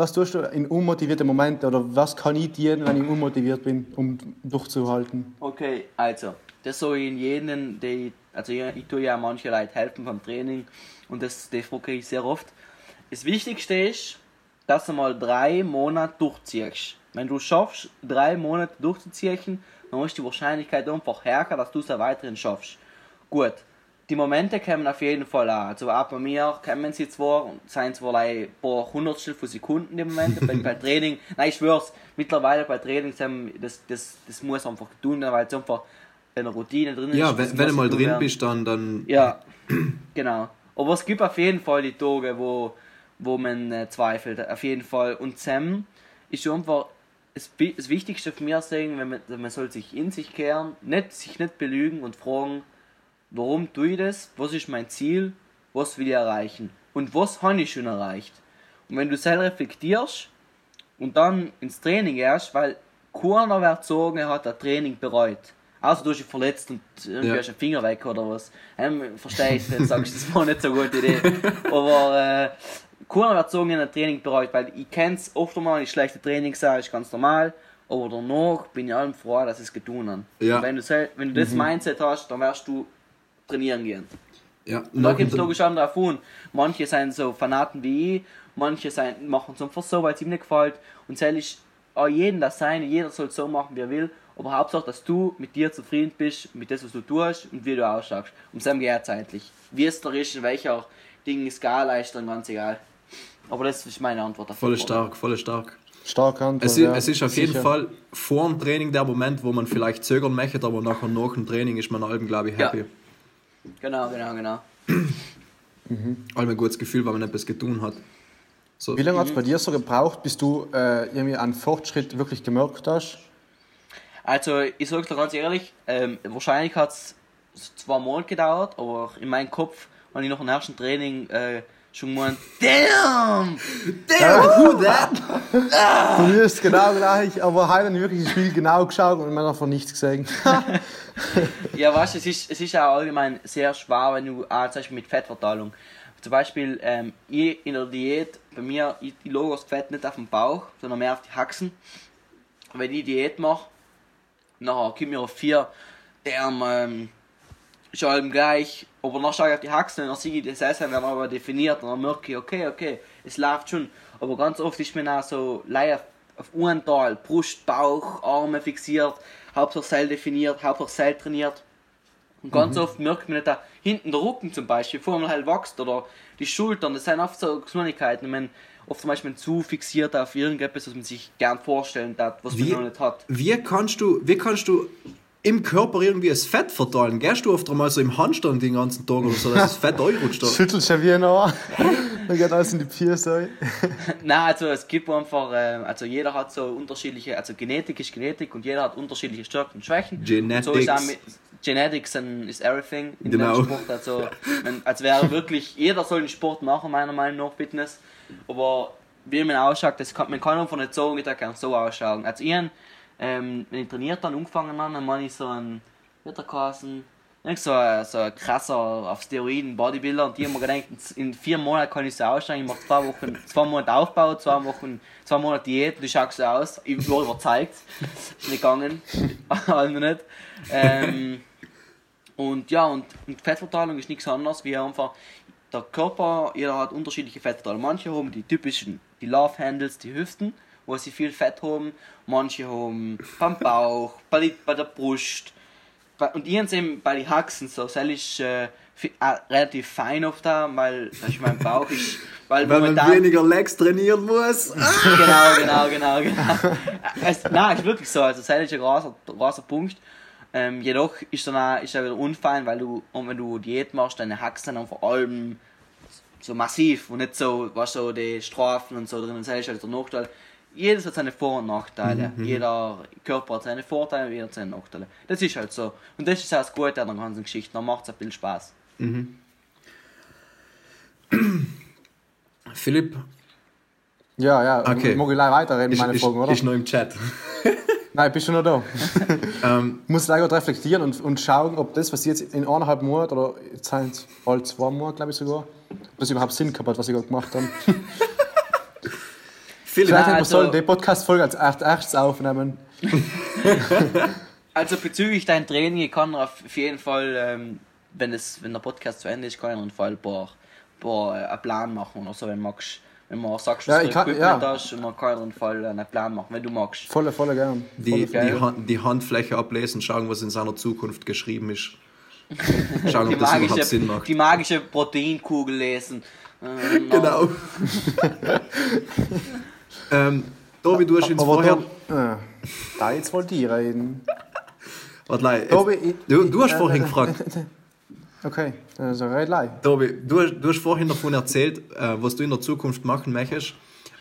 was tust du in unmotivierten Momenten oder was kann ich dir, wenn ich unmotiviert bin, um durchzuhalten? Okay, also, das soll ich in jenen, die, also ich, ich tue ja manche Leute helfen beim Training und das, frage ich sehr oft. Das Wichtigste ist, dass du mal drei Monate durchziehst. Wenn du schaffst, drei Monate durchzuziehen, dann ist die Wahrscheinlichkeit einfach höher, dass du es weiterhin schaffst. Gut, die Momente kommen auf jeden Fall auch. Also auch bei mir kommen sie zwar und sind zwar ein paar Hundertstel von Sekunden die Momente. bei, bei Training, nein, ich schwör's, mittlerweile bei Training, das, das, das muss einfach tun, weil es einfach eine Routine drin Ja, ist. das wenn, wenn du mal drin werden. bist, dann, dann Ja, genau. Aber es gibt auf jeden Fall die Tage, wo, wo man äh, zweifelt. Auf jeden Fall. Und Sam ist einfach das, das Wichtigste für mich sagen, wenn man, man soll sich in sich kehren, nicht, sich nicht belügen und fragen, warum tue ich das, was ist mein Ziel, was will ich erreichen und was habe ich schon erreicht. Und wenn du selber reflektierst und dann ins Training gehst, weil keiner wird sagen, er hat das Training bereut. Außer du hast dich verletzt und irgendwie Ja. hast einen Finger weg oder was. Ähm, verstehe ich, du sagst, das war nicht so eine gute Idee. Aber äh, keiner wird sagen, er hat das Training bereut, weil ich kenne es oft mal, ich schlechte Trainings sage, ist ganz normal. Aber danach bin ich allem froh, dass ich es getan habe. Ja. Und wenn du, wenn du das Mindset hast, dann wirst du trainieren gehen. ja, Und da gibt es logisch andere davon. Manche sind so Fanaten wie ich, manche sind, machen es einfach so, weil es ihm nicht gefällt. Und ich auch jeden das sein, jeder soll so machen, wie er will. Aber Hauptsache, dass du mit dir zufrieden bist, mit dem, was du tust und wie du ausschaust. Und Sam geht zeitlich. Wie es da ist, in welcher Ding Skala ist dann ganz egal. Aber das ist meine Antwort auf die Voll stark, voll stark. Stark Antwort, Es ist, ja, es ist auf jeden sicher. Fall vor dem Training der Moment, wo man vielleicht zögern möchte, aber nachher nach dem Training ist man allem, glaube ich, Ja. Genau, genau, genau. Allem ein gutes Gefühl, weil man etwas getan hat. So, Wie lange hat es bei dir so gebraucht, bis du äh, irgendwie einen Fortschritt wirklich gemerkt hast? Also, ich sage dir ganz ehrlich, ähm, wahrscheinlich hat es zwei Monate gedauert, aber in meinem Kopf habe ich nach dem ersten Training äh, schon gemeint, damn! Damn, who that? Bei mir ist es genau gleich, aber heute habe ich wirklich das Spiel genau geschaut und mir davon nichts gesehen. Ja, weißt du, es ist, es ist auch allgemein sehr schwer, wenn du, ah, zum Beispiel mit Fettverteilung. Zum Beispiel, ähm, ich in der Diät, bei mir, ich, ich lege das Fett nicht auf den Bauch, sondern mehr auf die Haxen. Wenn ich Diät mache, nachher kommen mir auf vier, der ähm, ist allem gleich, aber dann schaue ich auf die Haxen und dann sehe ich das Essen werden aber definiert und dann merke ich, okay, okay, es läuft schon. Aber ganz oft ist mir auch so leicht auf, einen Teil, Brust, Bauch, Arme fixiert, Hauptsache Seil definiert, Hauptsache Seil trainiert. Und ganz oft merkt man nicht, da hinten der Rücken zum Beispiel, vor man halt wächst oder die Schultern, das sind oft so Kleinigkeiten. Ich meine, oft zum Beispiel zu fixiert auf irgendetwas, was man sich gern vorstellen darf, was Wie, man noch nicht hat. wie kannst du, wie kannst du im Körper irgendwie das Fett verteilen? Gehst du oft einmal so im Handstand den ganzen Tag oder so, dass das Fett einrutscht? Schüttelst du wie noch, dann geht alles in die Pierce. Nein, also es gibt einfach, ähm, also jeder hat so unterschiedliche, also Genetik ist Genetik und jeder hat unterschiedliche Stärken und Schwächen. Genetics. Und so ist auch mit, Genetics and is everything in Genau. dem Sport. Also, wenn, als wäre wirklich, jeder soll den Sport machen, meiner Meinung nach, Fitness. Aber wie man ausschaut, das kann, man kann einfach nicht sagen, der kann so ausschauen. Also ich, ähm, wenn ich trainiert dann angefangen habe, dann meine ich so ein, wie hat der geheißen? Irgend so ein, so ein krasser auf Steroiden Bodybuilder und die haben mir gedacht, in vier Monaten kann ich so ausschauen, ich mache zwei Wochen, zwei Monate Aufbau, zwei Wochen, zwei Monate Diät und ich schaue so aus. Ich war überzeugt. Ist nicht gegangen. also nicht. Ähm, und ja, und, und Fettverteilung ist nichts anderes wie einfach der Körper, jeder hat unterschiedliche Fettverteilung. Manche haben die typischen, die Love Handles, die Hüften, wo sie viel Fett haben. Manche haben beim Bauch, bei, die, bei der Brust. Bei, und ich eben bei den Haxen so. Das ist äh, äh, relativ fein oft da, weil ist mein Bauch ist. Weil, Weil man momentan- weniger Legs trainieren muss. genau, genau, genau, genau. Es, nein, ist wirklich so. Also, das ist ein großer, großer Punkt. Ähm, jedoch ist dann auch, ist auch wieder unfein, weil du, und wenn du Diät machst, deine Haxen dann vor allem so massiv und nicht so, was so die Strafen und so drin. Das ist halt der Nachteil. Jedes hat seine Vor- und Nachteile. Jeder Körper hat seine Vorteile, jeder hat seine Nachteile. Das ist halt so. Und das ist auch das Gute an der ganzen Geschichte. Dann macht es ein bisschen Spaß. Philipp, Ja, ja, Okay. mag ich gleich weiterreden, meine ist, Fragen, oder? ist noch im Chat. Nein, bist du noch da? Ähm, Ich muss gleich gerade reflektieren und, und schauen, ob das, was ich jetzt in eineinhalb Monaten oder jetzt sind es bald zwei Monate, glaube ich sogar, ob das überhaupt Sinn gehabt hat, was ich gerade gemacht habe. Philipp, Vielleicht hätten wir also- sollen die Podcast-Folge als echt- erstes aufnehmen. Also bezüglich dein Training, ich kann auf jeden Fall, ähm, wenn, es, wenn der Podcast zu Ende ist, kann ich auf jeden Fall ein paar, paar, äh, einen Plan machen oder so, wenn du magst. Wenn man sagst, Ja, dass ich du kann- Equipment ja. hast, und man kann auf jeden Fall einen Plan machen, wenn du magst. Volle, volle gern. die, Volle, die. Hand, die Handfläche ablesen, schauen, was in seiner Zukunft geschrieben ist. Schauen, Die ob das überhaupt magische, Sinn macht. die magische Proteinkugel lesen. Ähm, Genau. Ähm, Tobi, du hast uns Aber vorher. da, äh, da jetzt wollte ich reden. Warte, jetzt- Tobi, ich- du, du hast äh, vorhin äh, gefragt. Okay, also red leid. Tobi, du hast, du hast vorhin davon erzählt, äh, was du in der Zukunft machen möchtest.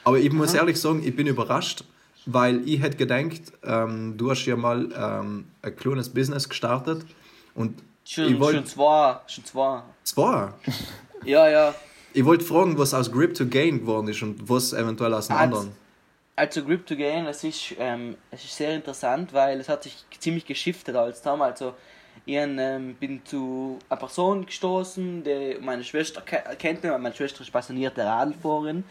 Aber ich muss ehrlich sagen, ich bin überrascht, weil ich hätte gedacht, ähm, du hast ja mal ähm, ein kleines Business gestartet und ich Schon, schon wollte zwei, schon zwei. zwar, Ja, ja. Ich wollte fragen, was aus Grip to Gain geworden ist und was eventuell aus dem Als- anderen. Also Grip to Gain, es ist, ähm, es ist sehr interessant, weil es hat sich ziemlich geschiftet als damals. Also ich ähm, bin zu einer Person gestoßen, die meine Schwester ke kennt weil meine Schwester ist passionierte Radlfahrerin.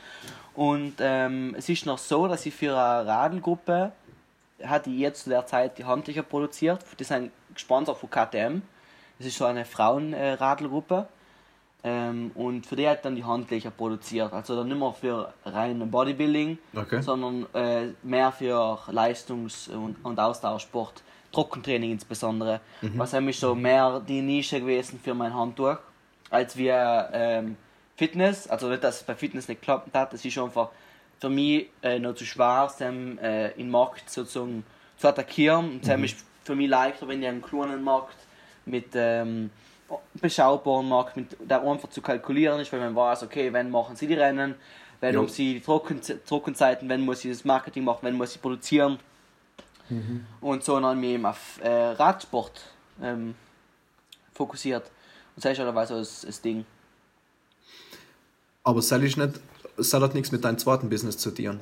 Und ähm, es ist noch so, dass ich für eine Radlgruppe hatte ich jetzt zu der Zeit die Handtücher produziert. Die sind gesponsert von KTM. Das ist so eine Frauenradlgruppe. Ähm, und für die hat dann die Handtücher produziert. Also dann nicht mehr für rein Bodybuilding, Okay. sondern äh, mehr für Leistungs- und, und Ausdauersport, Trockentraining insbesondere. Was nämlich so mehr die Nische gewesen für mein Handtuch, als wir ähm, Fitness. Also nicht, dass es bei Fitness nicht geklappt hat, es ist einfach für mich äh, noch zu schwer, dem äh, in den Markt sozusagen zu attackieren. Und es ist für mich leichter, wenn ich einen kleinen Markt mit ähm, beschaubaren Markt, mit, der einfach zu kalkulieren ist, weil man weiß, okay, wenn machen sie die Rennen, wenn Ja. um sie die Trocken, Trockenzeiten, wenn muss sie das Marketing machen, wenn muss sie produzieren. Und so dann mich eben auf äh, Radsport ähm, fokussiert. Und das ist halt so das, das Ding. Aber soll ich nicht, soll hat nichts mit deinem zweiten Business zu tun.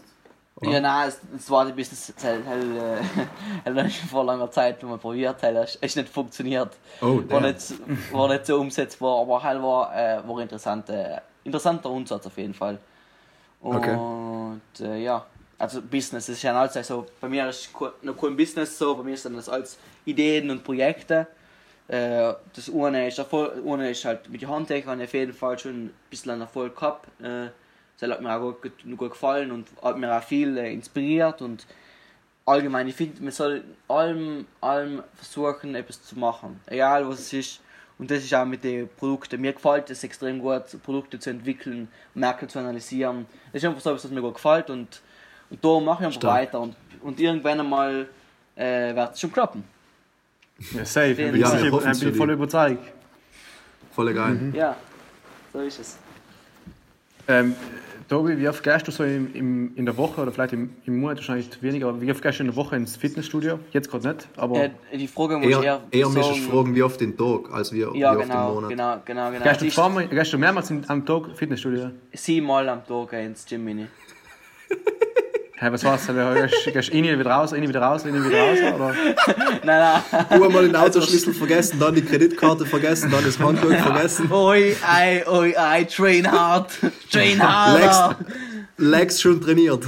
Oder? Ja, nein, es, es war ein bisschen, es hat, hat, äh, vor langer Zeit mal probiert, hat es ist nicht funktioniert. Oh, war nicht, war nicht so umsetzbar, aber halt war, äh, war interessant, äh, interessanter Umsatz auf jeden Fall. Und Okay. äh, ja, also Business ist ja alles so, bei mir ist ke- noch kein Business so, bei mir sind das alles Ideen und Projekte. Äh, das eine ist, Erfolg, eine ist halt mit den Handtechern auf jeden Fall schon ein bisschen Erfolg gehabt. Äh, das hat mir auch gut, gut, gefallen und hat mir auch viel äh, inspiriert und allgemein, ich finde, man soll allem, allem versuchen, etwas zu machen. Egal was es ist. Und das ist auch mit den Produkten. Mir gefällt es extrem gut, Produkte zu entwickeln, Märkte zu analysieren. Das ist einfach so etwas, was mir gut gefällt und, und da mache ich einfach Stark. weiter. Und, und irgendwann einmal äh, wird es schon klappen. Ja, safe. Ja, Ich bin, ich bin voll überzeugt. Voll geil. Ja, so ist es. Ähm, Tobi, wie oft gehst du so im, im, in der Woche oder vielleicht im, im Monat wahrscheinlich weniger, aber wie oft gehst du in der Woche ins Fitnessstudio? Jetzt gerade nicht, aber Äh, die Frage muss ich Eher, eher, eher sagen- fragen, wie oft den Tag, als wie, Ja, wie oft genau, im Monat. genau, genau, genau. gehst, du Ich- zweimal, gehst du mehrmals am Tag ins Fitnessstudio? Siebenmal am Tag ins Gym rein. Hey, was war's? Gehst gehst du rein, wieder raus, rein, wieder raus, rein, wieder raus? Oder? Nein, nein. Einmal den Autoschlüssel vergessen, dann die Kreditkarte vergessen, dann das Handtuch vergessen. Oi, ei, oi, ei, train hard, train harder. Legs schon trainiert.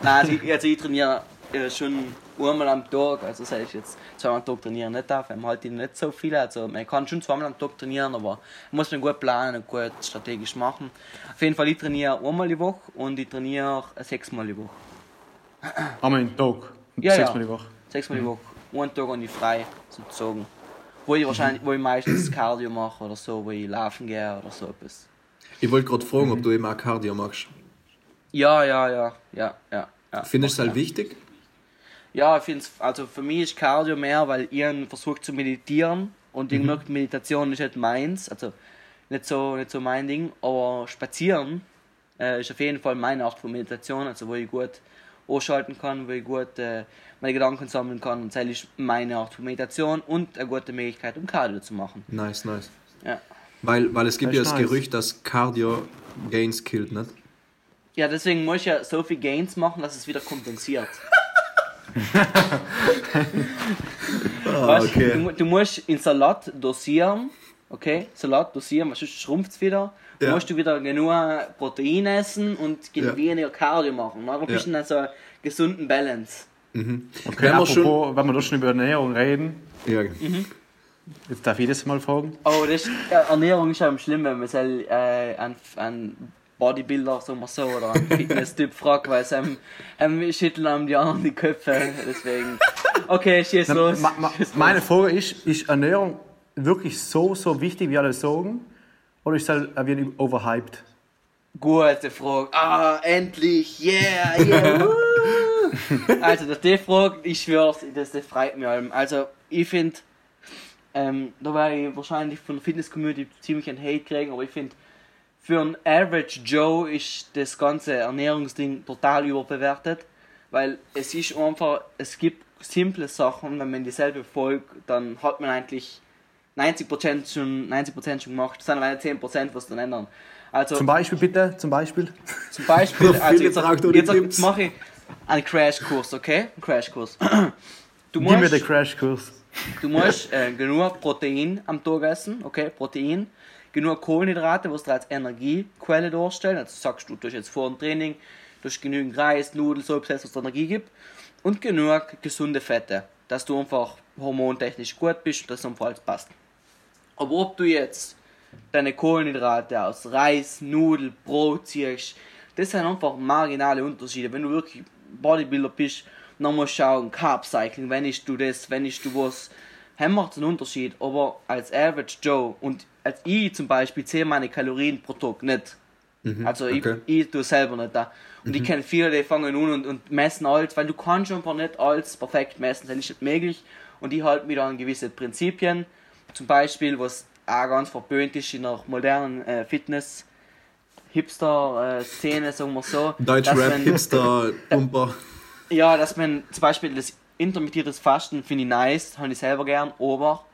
Nein, also ich, also ich trainiere äh, schon einmal am Tag, also das heißt jetzt zweimal am Tag trainieren nicht darf, wir haben halt nicht so viele, also man kann schon zweimal am Tag trainieren, aber man muss man gut planen und gut strategisch machen. Auf jeden Fall, ich trainiere einmal die Woche und ich trainiere sechsmal die Woche. Einmal im Tag. Ja, Sechsmal ja. die Woche. Sechsmal die Woche. Einen Tag und ich frei, sozusagen. Wo ich wahrscheinlich, wo ich meistens Cardio mache oder so, wo ich laufen gehe oder so etwas. Ich wollte gerade fragen, ob du eben auch Cardio machst. Ja, ja, ja, ja, ja. ja. Findest du es ja. halt wichtig? Ja, ich finde also für mich ist Cardio mehr, weil ich versuche zu meditieren und ich merke, Meditation ist nicht meins, also nicht so, nicht so mein Ding, aber spazieren äh, ist auf jeden Fall meine Art von Meditation, also wo ich gut ausschalten kann, wo ich gut äh, meine Gedanken sammeln kann und das ist meine Art von Meditation und eine gute Möglichkeit, um Cardio zu machen. Nice, nice. Ja. Weil, weil es gibt Das ja das nice. Gerücht, dass Cardio Gains killt, nicht? Ja, deswegen muss ich ja so viel Gains machen, dass es wieder kompensiert. Weißt, du, mu- du musst in Salat dosieren, okay? Salat dosieren, weil sonst schrumpft es wieder. Dann Ja. musst du wieder genug Protein essen und Ja. weniger Cardio machen. Dann bist du Ja. in so einer gesunden Balance. Okay, Wenn wir apropos, schon- wenn wir da schon über Ernährung reden, Ja. jetzt darf ich das mal fragen. Oh, das ist, ja, Ernährung ist ja schlimm, wenn man soll, äh, einen, einen Bodybuilder sagen wir so, oder einen Fitness-Typ fragt, weil es einem, einem schütteln einem die anderen die Köpfe. Deswegen. Okay, schieß los. Ma, ma, meine Frage ist, ist Ernährung wirklich so, so wichtig, wie alle sagen? Oder ist es halt ein wenig overhyped? Gute Frage. Ah, endlich. Yeah, yeah. woo. also, dass die Frage, ich schwör's, das, das freut mich allem. Also, ich finde, ähm, da werde ich wahrscheinlich von der Fitness-Community ziemlich einen Hate kriegen, aber ich finde, für einen Average Joe ist das ganze Ernährungsding total überbewertet, weil es ist einfach, es gibt simple Sachen, wenn man dieselbe folgt, dann hat man eigentlich 90% schon, 90% schon gemacht, es sind aber 10%, was dann ändern. Also, Zum Beispiel bitte, zum Beispiel. zum Beispiel, also jetzt, jetzt, jetzt mache ich einen Crashkurs, okay? Einen Crashkurs. Du Gib mir musst, den Crashkurs. du musst äh, genug Protein am Tag essen, okay? Protein. Genug Kohlenhydrate, was du als Energiequelle darstellen. Also sagst du, du hast jetzt vor dem Training, du hast genügend Reis, Nudeln, so etwas, was dir Energie gibt. Und genug gesunde Fette, dass du einfach hormontechnisch gut bist und das einfach alles passt. Aber ob du jetzt deine Kohlenhydrate aus Reis, Nudel, Brot ziehst, das sind einfach marginale Unterschiede. Wenn du wirklich Bodybuilder bist, dann musst du schauen, Carb Cycling, wenn ich du das, wenn ich du was, haben macht einen Unterschied. Aber als Average Joe und als ich zum Beispiel zähle meine Kalorien pro Tag nicht. Also okay. ich, ich tue selber nicht da. Und ich kenne viele, die fangen an und, und messen alles, weil du kannst einfach nicht alles perfekt messen, das ist nicht möglich. Und ich halte mich da an gewisse Prinzipien. Zum Beispiel, was auch ganz verpönt ist in der modernen äh, Fitness. Hipster-Szene, sagen wir so. Deutsch Rap, Hipster, Pumper. Ja, dass man zum Beispiel das intermittiertes Fasten finde ich nice, habe ich selber gern, aber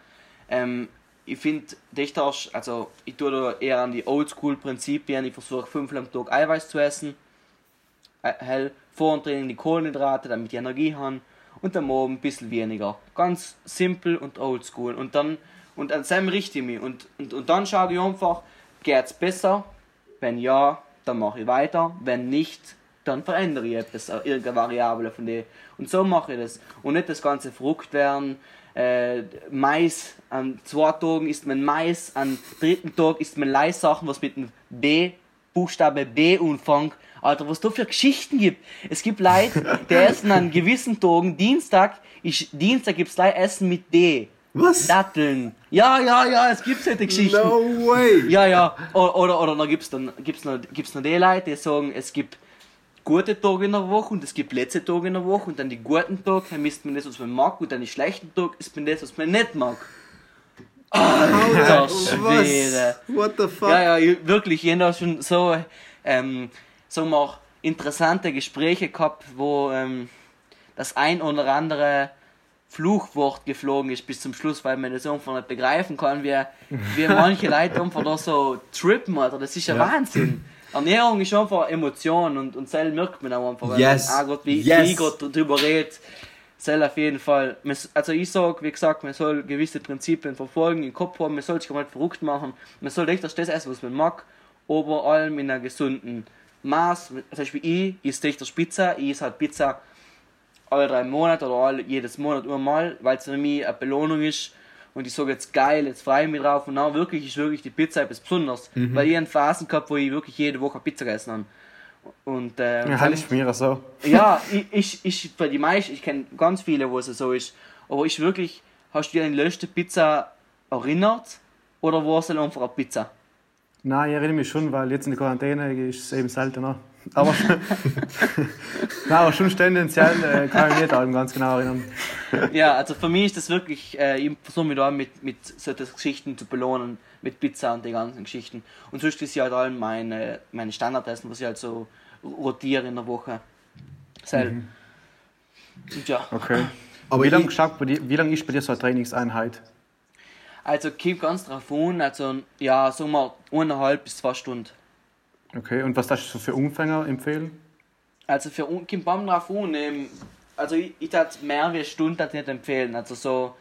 ähm, ich finde, also ich tue da eher an die Oldschool-Prinzipien, ich versuche fünfmal am Tag Eiweiß zu essen, äh, hell, vor dem Training die Kohlenhydrate, damit ich Energie habe. Und am Abend ein bisschen weniger. Ganz simpel und oldschool. Und dann, und an seinem richte ich mich. Und, und, und dann schaue ich einfach, geht's besser? Wenn ja, dann mache ich weiter, wenn nicht, dann verändere ich etwas, äh, irgendeine Variable von der. Und so mache ich das. Und nicht das Ganze verrückt werden. Äh, Mais, an zwei Tagen isst man Mais, am dritten Tag isst man Leissachen, was mit dem B, Buchstabe B umfängt. Alter, was da für Geschichten gibt. Es gibt Leute, die essen an gewissen Tagen, Dienstag, ist, Dienstag gibt's Leute Essen mit D. Was? Datteln. Ja, ja, ja, es gibt solche Geschichten. No way! Ja, ja. Oder, oder, oder dann gibt's dann gibt's noch, gibt's noch die Leute, die sagen, es gibt gute Tage in der Woche und es gibt letzte Tage in der Woche und dann die guten Tage, dann misst man das, was man mag und dann die schlechten Tage isst man das, was man nicht mag. Alter Schwede. Was? What the fuck? Ja, ja, ich- wirklich, ich habe schon so, ähm, sagen wir auch, interessante Gespräche gehabt, wo ähm, das ein oder andere Fluchwort geflogen ist bis zum Schluss, weil man das einfach nicht begreifen kann, wie, wie manche Leute einfach da so trippen, Alter. Das ist ja, Wahnsinn. Ernährung ist einfach Emotion und, und selber merkt man auch einfach, Yes. man auch wie, Yes. wie ich gerade drüber redet, soll auf jeden Fall, also ich sag, wie gesagt, man soll gewisse Prinzipien verfolgen, im Kopf haben, man soll sich gar nicht verrückt machen, man soll echt das essen, was man mag, aber allem in einer gesunden Maß, zum Beispiel ich, ich esse echt Pizza, ich esse halt Pizza alle drei Monate oder alle, jedes Monat einmal, weil es für mich eine Belohnung ist und ich sage jetzt geil, jetzt freue ich mich drauf und dann wirklich ist wirklich die Pizza etwas Besonderes, weil ich habe Phasen gehabt, wo ich wirklich jede Woche Pizza gegessen habe. Und, äh, Ja, ist mir so. ja, ich, ich, ich für die meisten, ich kenne ganz viele, wo es so ist. Aber ich wirklich, hast du dir an die letzte Pizza erinnert? Oder war es einfach eine Pizza? Nein, ich erinnere mich schon, weil jetzt in der Quarantäne ist es eben seltener. Aber, Nein, aber schon tendenziell äh, kann ich mich nicht an ganz genau erinnern. Ja, also für mich ist das wirklich, äh, ich versuche mich da mit, mit solchen Geschichten zu belohnen, mit Pizza und die ganzen Geschichten. Und sonst ist ja halt allem meine, meine Standardessen, was ich halt so rotiere in der Woche. Sel. Und ja, Okay. Aber wie lange lang ist bei dir so eine Trainingseinheit? Also kommt ganz drauf an, also ja, sagen wir eineinhalb bis zwei Stunden. Okay, und was darfst du für Umfänger empfehlen? Also für kommt beim drauf an, ähm, also ich, ich tat mehr wie eine Stunde tat ich nicht empfehlen. Also so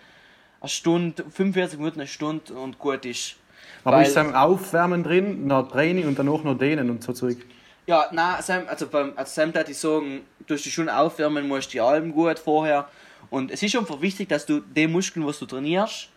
eine Stunde, 45 Minuten eine Stunde und gut ist. Aber Weil- ist dann Aufwärmen drin, nach Training und danach noch dehnen und so zurück? Ja, nein, Sam, also beim also Sam tat ich sagen, du hast dich schon aufwärmen, musst die Alben gut vorher. Und es ist einfach wichtig, dass du die Muskeln, was du trainierst,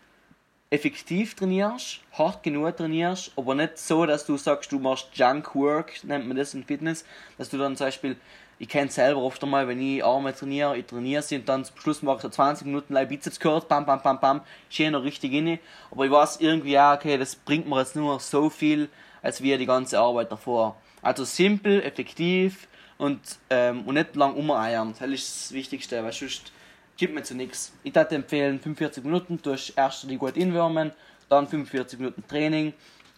effektiv trainierst, hart genug trainierst, aber nicht so, dass du sagst, du machst Junk Work, nennt man das in Fitness, dass du dann zum Beispiel, ich kenne selber oft einmal, wenn ich Arme trainiere, ich trainiere sie und dann zum Schluss mache ich so 20 Minuten lang Bizeps Curls, bam, bam, bam, bam, schön noch richtig inne, aber ich weiß irgendwie, ja, okay, das bringt mir jetzt nur so viel, als wie die ganze Arbeit davor. Also simpel, effektiv und, ähm, und nicht lang umeiern, das ist das Wichtigste, weil sonst gibt mir zu nichts. Ich würde empfehlen 45 Minuten, du hast erst die gut inwärmen, dann 45 Minuten Training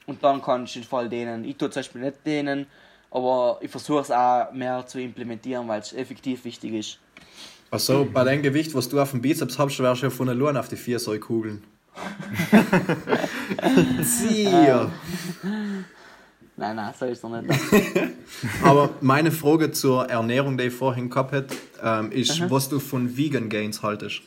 und dann kannst du den Fall dehnen. Ich tue zum Beispiel nicht dehnen, aber ich versuche es auch mehr zu implementieren, weil es effektiv wichtig ist. Also bei deinem Gewicht, was du auf dem Bizeps hast, wärst du ja von allein auf die vier Säukugeln. Zieh. Nein, nein, so ist es noch nicht. Aber meine Frage zur Ernährung, die ich vorhin gehabt hätte, ähm, ist, was du von Vegan Gains haltest.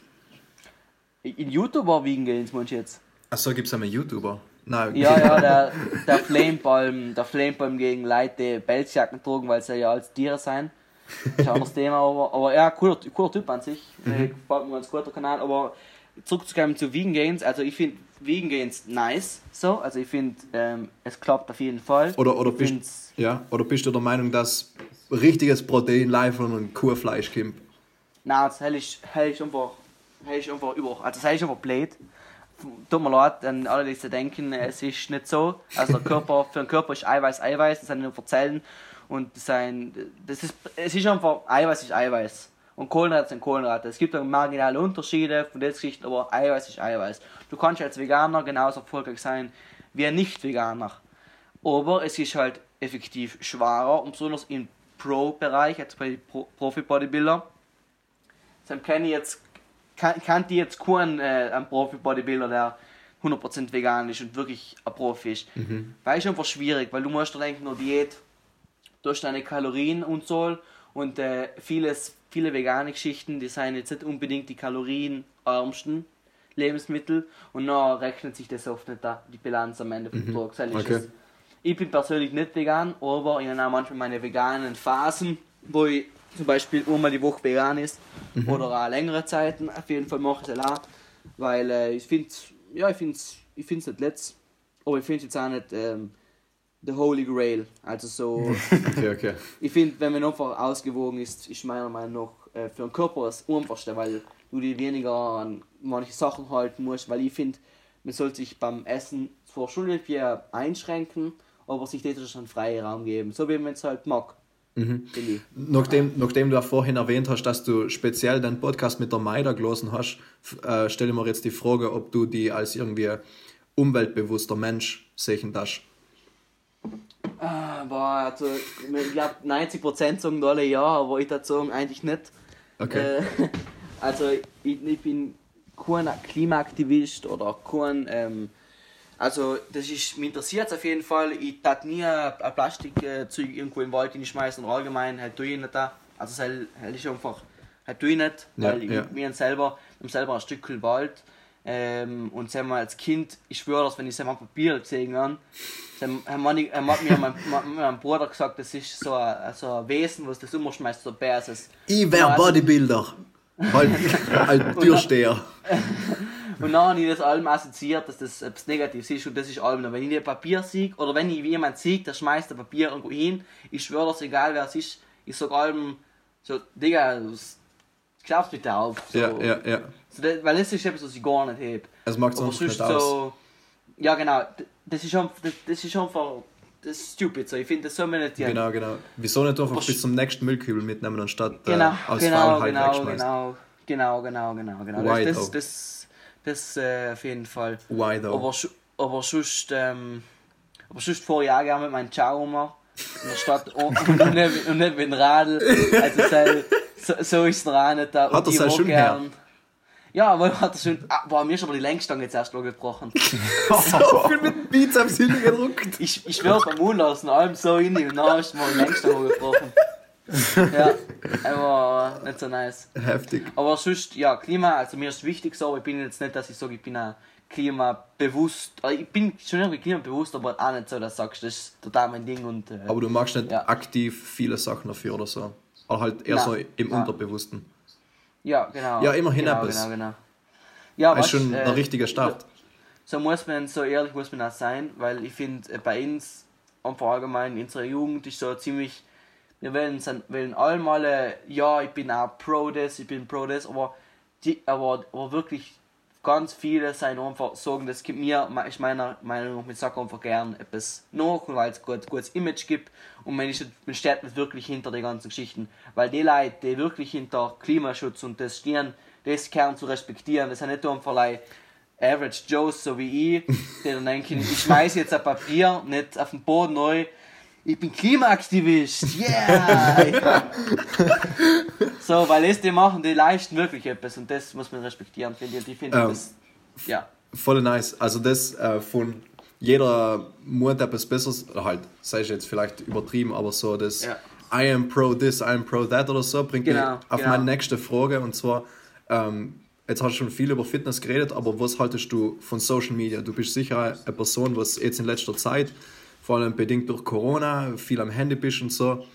In YouTube war Vegan Gains, meinst du jetzt? Achso, gibt es einen YouTuber? Nein. Ja, ja, der, der Flamepalm, der Flamepalm gegen Leute, die Pelzjacken trugen, weil sie ja als Tiere sein. Das ist ein anderes Thema, aber, aber ja, cooler, cooler Typ an sich. Mhm. Gefällt mir ganz guter Kanal, aber zurückzukommen zu Vegan Gains, also ich finde Vegan Gains nice, so, also ich finde, ähm, es klappt auf jeden Fall. Oder, oder, Ich bist, find's- ja, oder bist du der Meinung, dass richtiges Protein live von Kuhfleisch kommt? Nein, das hell ist, hell ist einfach, hell ist einfach über, also das hell ist einfach blöd. Tut mir leid an alle, die denken, es ist nicht so. Also der Körper, für den Körper ist Eiweiß Eiweiß, das sind nur Zellen und das, sind, das ist, es ist einfach, Eiweiß ist Eiweiß. Und Kohlenhydrate sind Kohlenhydrate. Es gibt marginale Unterschiede von der Geschichte, aber Eiweiß ist Eiweiß. Du kannst als Veganer genauso erfolgreich sein wie ein Nicht-Veganer. Aber es ist halt effektiv schwerer und besonders im Pro-Bereich, jetzt bei Pro Profi-Bodybuilder. Dann kenne ich jetzt, kann, kann die jetzt keinen äh, Profi-Bodybuilder, der 100% vegan ist und wirklich ein Profi ist. Weil es einfach schwierig, weil du musst dann denken, nur Diät, du hast deine Kalorien und so und äh, vieles, viele vegane Geschichten, die sind jetzt nicht unbedingt die kalorienärmsten Lebensmittel und dann rechnet sich das oft nicht da, die Bilanz am Ende vom Tag. Das ist Okay. es. Ich bin persönlich nicht vegan, aber ich habe auch manchmal meine veganen Phasen, wo ich zum Beispiel einmal die Woche vegan ist oder auch längere Zeiten. Auf jeden Fall mache ich es auch, weil äh, ich finde ja, ich finde es ich find's nicht letzt, aber ich finde es jetzt auch nicht ähm, the holy grail. Also so, Okay, okay. ich finde, wenn man einfach ausgewogen ist, ist meiner Meinung nach äh, für den Körper das Einfachste, weil du dir weniger an manche Sachen halten musst, weil ich finde, man sollte sich beim Essen zwar schon irgendwie einschränken, aber sich das schon freien Raum geben, so wie man es halt mag. Ich. Nachdem, nachdem du ja vorhin erwähnt hast, dass du speziell deinen Podcast mit der Maida gelesen hast, äh, stelle ich mir jetzt die Frage, ob du die als irgendwie umweltbewusster Mensch sehen darfst. Ah, boah, also, ich glaube 90% sagen alle ja, aber ich würde sagen eigentlich nicht. Okay. Äh, also ich, ich bin kein Klimaaktivist oder kein, ähm, also das ist, mich interessiert es auf jeden Fall. Ich tat nie ein Plastikzeug irgendwo im Wald schmeißen und allgemein halt tue ich nicht da. Also das halt ist einfach, halt tue ich nicht, Ja, weil ich, ja. haben selber, selber ein Stück Wald. Ähm, und sagen wir als Kind, ich schwöre, dass wenn ich am Papier gesehen habe, dann hat man- hat mir mein, mein, mein Bruder gesagt, das ist so ein, so ein Wesen, was das umschmeißt, so ein Bär ist. Ich wär Ja, also- Bodybuilder. Halt, halt Türsteher. Und dann habe ich das allem assoziiert, dass das etwas Negatives ist und das ist allem. Wenn ich ein Papier sehe oder wenn ich jemand sieht, der schmeißt ein Papier irgendwo hin, ich schwöre, dass egal wer es ist, ich sage allem so, Digga, das glaubst bitte auf. So. Ja, ja, ja. So, das, weil das ist etwas, was ich gar nicht habe. Es macht sonst nicht aus. so. Ja, genau. Das ist einfach. Das, das ist einfach. Das ist stupid. So. Ich finde, das soll man nicht tun. Genau, genau. Wieso nicht einfach bis zum nächsten Müllkübel mitnehmen, anstatt Genau, äh, aus genau, Faulheit genau, wegschmeißen? genau, genau, genau, genau, genau. Why Das, though? das, das, das äh, auf jeden Fall. Why though? Aber, aber sonst, ähm, aber sonst auch gerne mit meinem Ciao immer in der Stadt und, und, nicht, und nicht mit dem Radl. Also so, so, ist es auch nicht da. Hat er mag schon her? gern- Ja, aber hat er schon. Ah, boah, mir ist aber die Längsstange jetzt erst gebrochen. so viel mit dem Bizeps hingedruckt. Ich, ich schwör's beim Mund lassen, allem so in und dann ist mir die Längsstange gebrochen. Ja, aber nicht so nice. Heftig. Aber sonst, ja, Klima, also mir ist wichtig so, aber ich bin jetzt nicht, dass ich sage, ich bin ein klimabewusst. Ich bin schon irgendwie klimabewusst, aber auch nicht so, dass du sagst, das ist total mein Ding und. Äh, Aber du magst nicht Ja. aktiv viele Sachen dafür oder so. Oder halt eher Nein. so im Nein. Unterbewussten. ja, genau. Ja, immerhin genau, etwas. Genau, genau. Ja, Das ist schon äh, der richtige Start. So muss man, so ehrlich muss man auch sein, weil ich finde, äh, bei uns, einfach allgemein, in unserer Jugend ist so ziemlich, wir wollen, wollen allem alle, ja, ich bin auch pro das, ich bin pro das, aber, die, aber, aber wirklich ganz viele sind einfach sagen, das gibt mir, ich meiner Meinung nach, mit Sachen einfach gern etwas nach, weil es ein gut, gutes Image gibt und man, ist, man steht wirklich hinter den ganzen Geschichten, weil die Leute, die wirklich hinter Klimaschutz und das stehen, das Kern zu respektieren, das sind nicht einfach like, Average Joes, so wie ich, die dann denken, ich schmeiß jetzt ein Papier nicht auf den Boden neu. Ich bin Klimaaktivist, yeah! so, weil das die machen, die leisten wirklich etwas und das muss man respektieren, finde ich. Und ich finde Ähm. das, ja. Voll nice. Also das äh, von jeder Mut etwas Besseres, halt, sei ich jetzt vielleicht übertrieben, aber so das Ja. I am pro this, I am pro that oder so, bringt Genau, mich auf genau. meine nächste Frage und zwar, ähm, jetzt hast du schon viel über Fitness geredet, aber was haltest du von Social Media? Du bist sicher eine Person, was jetzt in letzter Zeit, vor allem bedingt durch Corona, viel am Handy bist und so.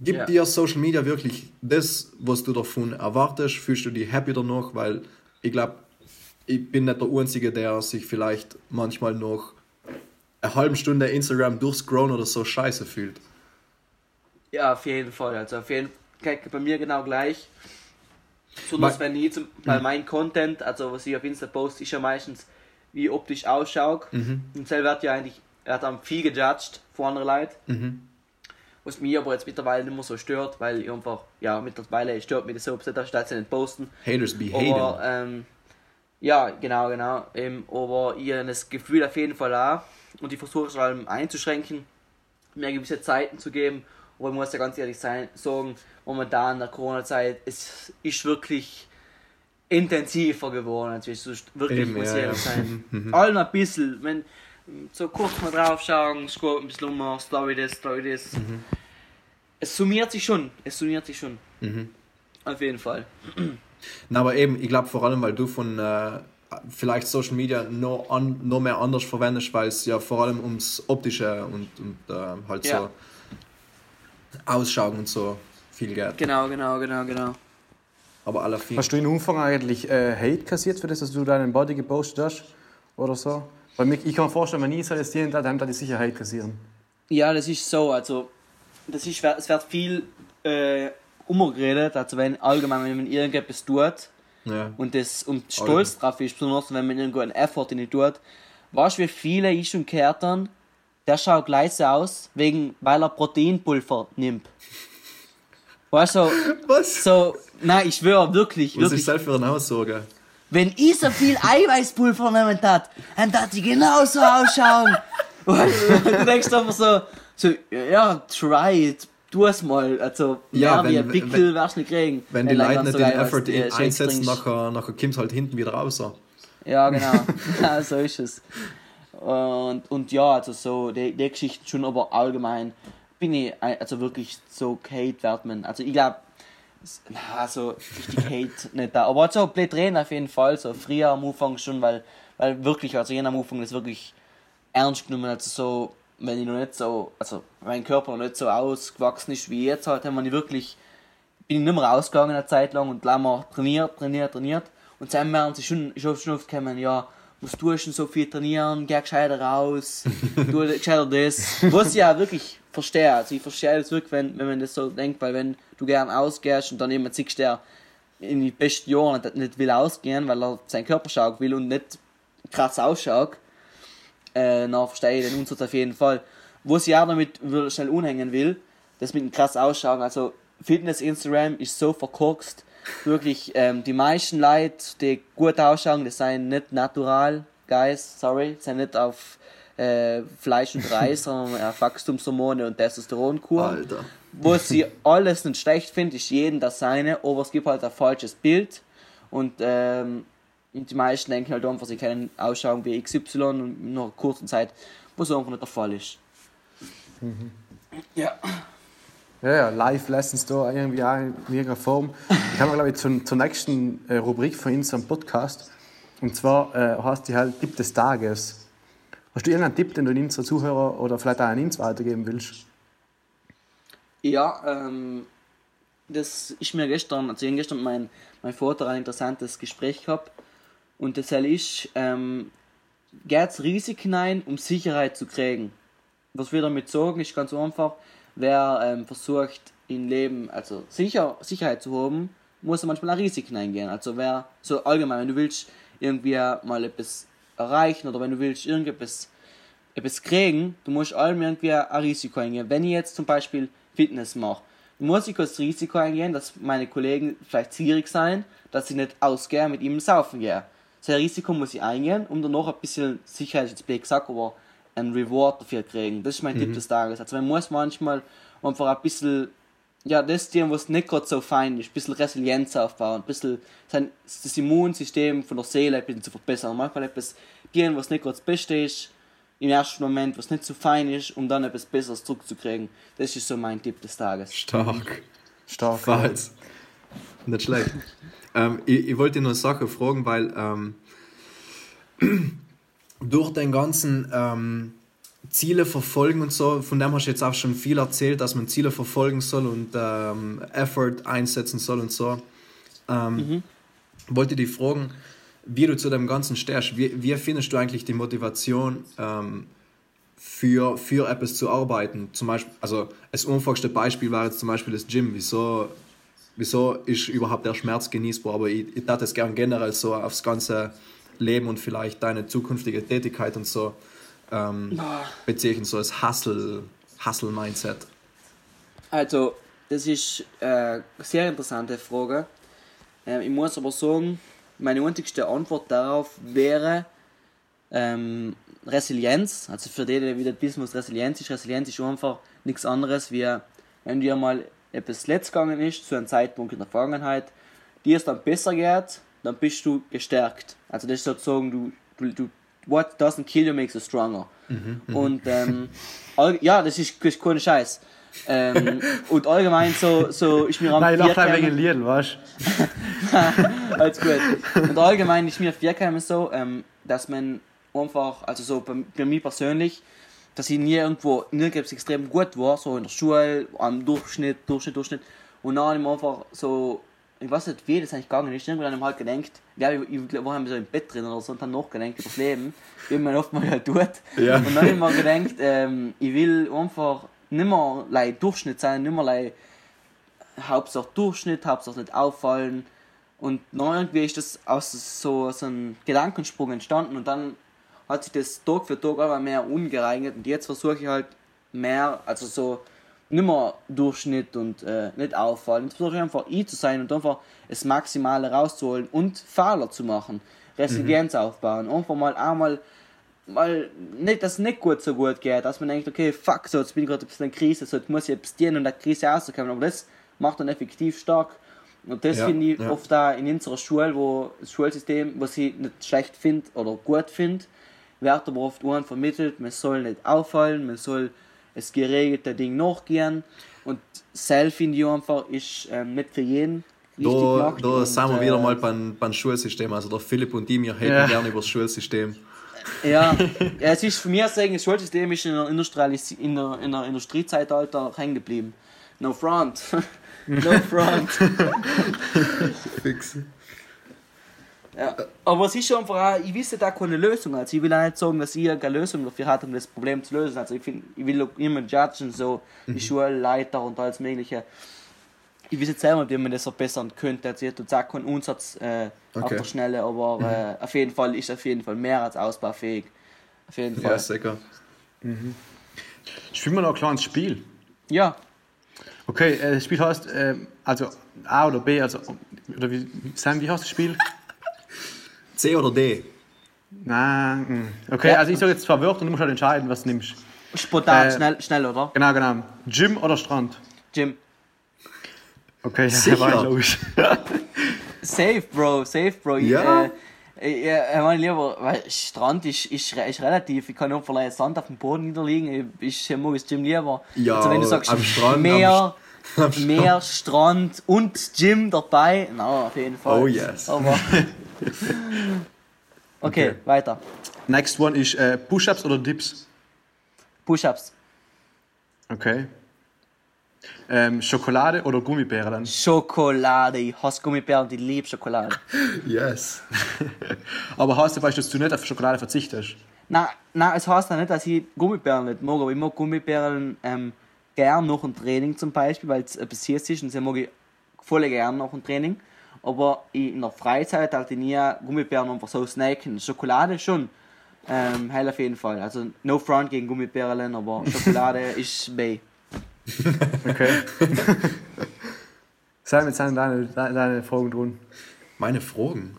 Gibt Ja. dir Social Media wirklich das, was du davon erwartest? Fühlst du dich happy danach? Weil ich glaube, ich bin nicht der Einzige, der sich vielleicht manchmal noch eine halbe Stunde Instagram durchscrollen oder so scheiße fühlt. Ja, auf jeden Fall. Also auf jeden Fall bei mir genau gleich. Besonders wenn ich zum, weil mein Content, also was ich auf Insta poste, ist ja meistens, wie optisch ausschaue. Und selber wird ja eigentlich, er hat dann viel gejudged von anderen Leuten. was mich aber jetzt mittlerweile nicht mehr so stört, weil ich einfach, ja, mittlerweile stört mich das so, da steht sie nicht posten. Haters be Aber, ähm, ja, genau, genau. Ähm, aber ich das Gefühl auf jeden Fall auch und ich versuche es vor allem einzuschränken, mir gewisse Zeiten zu geben. Aber ich muss ja ganz ehrlich sein, sagen, momentan in der Corona-Zeit, es ist wirklich intensiver geworden, als es sonst wirklich Eben, muss ja, ich ja. ehrlich sein. Allen ein bisschen, wenn so kurz mal drauf schauen, scrollt ein bisschen um, Story das, Story das. Mhm. Es summiert sich schon, es summiert sich schon. Mhm. Auf jeden Fall. Na, aber eben, ich glaube vor allem, weil du von äh, vielleicht Social Media noch, an, noch mehr anders verwendest, weil es ja vor allem ums Optische und, und äh, halt Ja. so Ausschauen und so viel geht. Genau, genau, genau, genau. Aber aller viel. Hast du in Umfang eigentlich äh, Hate kassiert für das, dass du deinen Body gepostet hast? Oder so? Weil ich kann mir vorstellen, wenn das Tier da, dann die sicher Hate kassieren. Ja, das ist so, also das ist, es wird viel äh, umgeredet, also wenn allgemein, wenn man irgendetwas tut Ja. und, das, und stolz drauf ist, besonders wenn man irgendwo einen Effort in die tut, weißt du, wie viele ich schon gehört haben, der schaut gleich so aus, wegen, weil er Proteinpulver nimmt. Weißt du, so, Was? so, nein, ich schwöre, wirklich, Was wirklich. ist das für eine Aussage? Wenn ich so viel Eiweißpulver nehmen tat, dann tat ich genauso ausschauen. Und du denkst einfach so, so, ja, try it, tu es mal. Also, Ja, wie wenn- ein Pickel wirst du nicht kriegen. Wenn die Wenn Leute nicht so den Effort Shakes einsetzen, nachher, nachher kommt es halt hinten wieder raus. Ja, genau. ja, so ist es. Und, und ja, also so, die, die Geschichten schon, aber allgemein bin ich also wirklich so Hate wert man. Also ich glaube, also richtig Hate nicht da. Aber so blöd reden auf jeden Fall, so früher am Anfang schon, weil, weil wirklich, also jener am Anfang das wirklich ernst genommen, also so, wenn ich noch nicht so, also mein Körper noch nicht so ausgewachsen ist wie jetzt halt, haben wir wirklich, bin ich nicht mehr rausgegangen eine Zeit lang und lang mal trainiert, trainiert, trainiert. Und dann werden sie schon, schon, schon oft kommen, ja, tust du denn so viel trainieren, geh gescheiter raus, tu gescheiter das. Was ja wirklich verstehe, also ich verstehe das wirklich, wenn, wenn man das so denkt, weil wenn du gern ausgehst und dann jemand siehst, der in die besten Jahren nicht, will ausgehen, weil er seinen Körper schauen will und nicht krass ausschaut, äh, dann verstehe ich den Unsatz auf jeden Fall. Was ich auch damit schnell unhängen will, das mit dem krass ausschauen, also Fitness Instagram ist so verkorkst, wirklich, ähm, die meisten Leute, die gut ausschauen, das sind nicht natural, guys, sorry, sind nicht auf äh, Fleisch und Reis, sondern auf Wachstumshormone und Testosteronkur. Alter. Was ich alles nicht schlecht finde, ist jeden das seine, aber es gibt halt ein falsches Bild und ähm, die meisten denken halt einfach, sie können ausschauen wie XY und nach einer kurzen Zeit, was einfach nicht der Fall ist. Ja. Ja, ja, Live-Lessons da irgendwie auch in irgendeiner Form. Ich habe glaube ich zur, zur nächsten äh, Rubrik von unserem Podcast. Und zwar äh, heißt die halt Tipp des Tages. Hast du irgendeinen Tipp, den du unseren Zuhörer oder vielleicht auch an uns weitergeben willst? Ja, ähm, das ist mir gestern, also ich hab gestern mein, mein Vater ein interessantes Gespräch gehabt. Und das ist, ähm, geht's Risiken ein, um Sicherheit zu kriegen. Was wir damit sagen, ist ganz einfach, wer ähm, versucht, im Leben, also sicher, Sicherheit zu haben, muss er manchmal auch Risiken eingehen. Also wer, so allgemein, wenn du willst irgendwie mal etwas erreichen oder wenn du willst irgendetwas etwas kriegen, du musst allem irgendwie ein Risiko eingehen. Wenn ich jetzt zum Beispiel Fitness mache, muss ich das Risiko eingehen, dass meine Kollegen vielleicht gierig sein, dass ich nicht ausgehe, mit ihm saufen gehe. So ein Risiko muss ich eingehen, um dann noch ein bisschen Sicherheit, jetzt blöd gesagt, aber ein Reward dafür kriegen. Das ist mein Tipp des Tages. Also man muss manchmal einfach ein bisschen, ja, das tun, was nicht gerade so fein ist, ein bisschen Resilienz aufbauen, ein bisschen sein, das Immunsystem von der Seele ein bisschen zu verbessern. Manchmal etwas tun, was nicht gerade das Beste ist, im ersten Moment, was nicht so fein ist, um dann etwas Besseres zurückzukriegen. Das ist so mein Tipp des Tages. Stark. Stark. Falls. Nicht schlecht. ähm, ich, ich wollte dir nur eine Sache fragen, weil ähm, durch den ganzen ähm, Ziele verfolgen und so, von dem hast du jetzt auch schon viel erzählt, dass man Ziele verfolgen soll und ähm, Effort einsetzen soll und so. Ähm, Wollte dich fragen, wie du zu dem Ganzen stehst. Wie, wie findest du eigentlich die Motivation, ähm, für, für etwas zu arbeiten. Zum Beispiel, also das einfachste Beispiel war jetzt zum Beispiel das Gym. Wieso, wieso ist überhaupt der Schmerz genießbar? Aber ich, ich dachte es gern generell so aufs ganze Leben und vielleicht deine zukünftige Tätigkeit und so ähm, beziehen, so als Hustle, Hustle-Mindset. Also, das ist äh, eine sehr interessante Frage. Ähm, ich muss aber sagen, meine einzigste Antwort darauf wäre ähm, Resilienz. Also für die, die wieder wissen, was Resilienz ist. Resilienz ist einfach nichts anderes, wie wenn dir mal etwas letzt gegangen ist, zu einem Zeitpunkt in der Vergangenheit, dir es dann besser geht, dann bist du gestärkt. Also das ist sozusagen, du, du, du what doesn't kill you makes you stronger. Und ähm, ja, das ist, das ist kein Scheiß. Ähm, und allgemein so, so ist mir am Nein, lache Vierkämmen- wegen Lied, weißt Alles gut. Und allgemein ist mir Vierkämmen so, ähm, dass man einfach, also so bei, bei mir persönlich, dass ich nie irgendwo nirgends extrem gut war, so in der Schule, am Durchschnitt, Durchschnitt, Durchschnitt. Und dann habe ich einfach so, ich weiß nicht, wie das eigentlich gegangen ist, irgendwann habe ich halt gedacht, ja, ich, ich war so im Bett drin oder so und dann nachgedacht über das Leben, wie man oft mal halt tut. Ja. Und dann habe ich mir gedacht, ähm, ich will einfach nimmer like, Durchschnitt sein, nimmer like, Hauptsache Durchschnitt, Hauptsache nicht auffallen. Und dann irgendwie ist das aus so, so einem Gedankensprung entstanden und dann hat sich das Tag für Tag immer mehr ungeeignet und jetzt versuche ich halt mehr, also so nimmer Durchschnitt und äh, nicht auffallen. Jetzt versuche ich einfach ich zu sein und einfach das Maximale rauszuholen und Fehler zu machen. Resilienz aufbauen. Einfach mal einmal mal nicht, dass es nicht gut so gut geht, dass man denkt, okay, fuck, so, jetzt bin ich gerade ein bisschen in Krise, so, jetzt muss ich etwas tun, um der Krise rauszukommen. Aber das macht dann effektiv stark. Und das Ja, finde ich ja. oft da in unserer Schule, wo das Schulsystem, was ich nicht schlecht finde oder gut finde, wird aber oft Ohren vermittelt, man soll nicht auffallen, man soll das geregelte Ding nachgehen. Und selbst finde ich einfach, ist ähm, nicht für jeden Da, da sind wir äh, wieder mal beim, beim Schulsystem. Also der Philipp und ich, wir reden Ja. gerne über das Schulsystem. Ja, ja, es ist für mich sagen, das Schulsystem ist in der, Industrialis in der, in der Industriezeitalter hängen geblieben. No front. no front. Fix. Ja. Aber es ist schon einfach, auch, ich wüsste da keine Lösung. Also ich will auch nicht sagen, dass ich eine Lösung dafür habe, um das Problem zu lösen. Also ich, find, ich will auch immer judgen, so die Schulleiter und alles mögliche. Ich weiß jetzt selber, wie man das verbessern könnte. Also ich habe jetzt auch keinen Umsatz äh, auf Okay. der Schnelle, aber äh, auf jeden Fall ist auf jeden Fall mehr als ausbaufähig. Auf jeden Fall. Ja, sicher. Spielen wir noch ein kleines Spiel? Ja, Okay, äh, das Spiel heißt, äh, also A oder B, also, oder wie, Sam, wie heißt das Spiel? C oder D? Nein, mm. okay, also ich sage jetzt Wörter und du musst halt entscheiden, was du nimmst. spontan, Äh, schnell, schnell, oder? Genau, genau. Gym oder Strand? Jim. Okay, ja, Sicher? war logisch. Safe, Bro, safe, Bro. Ich, Ja? Äh, ich, äh, ich meine lieber, weil Strand ist, ist, ist relativ, ich kann auch vielleicht Sand auf dem Boden niederliegen, ich, ich mag das Gym lieber. Ja, also wenn du sagst, am Strand, mehr, am, am Strand. mehr Strand und Gym dabei, na, auf jeden Fall. Oh, yes. Aber, okay, Okay. weiter. Next one ist äh, Push-Ups oder Dips? Push-Ups. Okay. Ähm, Schokolade oder Gummibären dann? Schokolade, ich hasse Gummibären, die liebe Schokolade. Yes. Aber heißt das, dass du nicht auf Schokolade verzichtest? Na, na, es heißt ja nicht, dass ich Gummibären nicht mag, aber ich mag Gummibären ähm, gern nach dem Training zum Beispiel, weil es etwas süß ist und sie mag ich voll gern nach dem Training. Aber in der Freizeit halt ich nie Gummibären einfach so snacken. Schokolade schon. Ähm, hell auf jeden Fall. Also no front gegen Gummibären, aber Schokolade ist B. Okay. Sam, jetzt sind deine, deine, Fragen drin. Meine Fragen.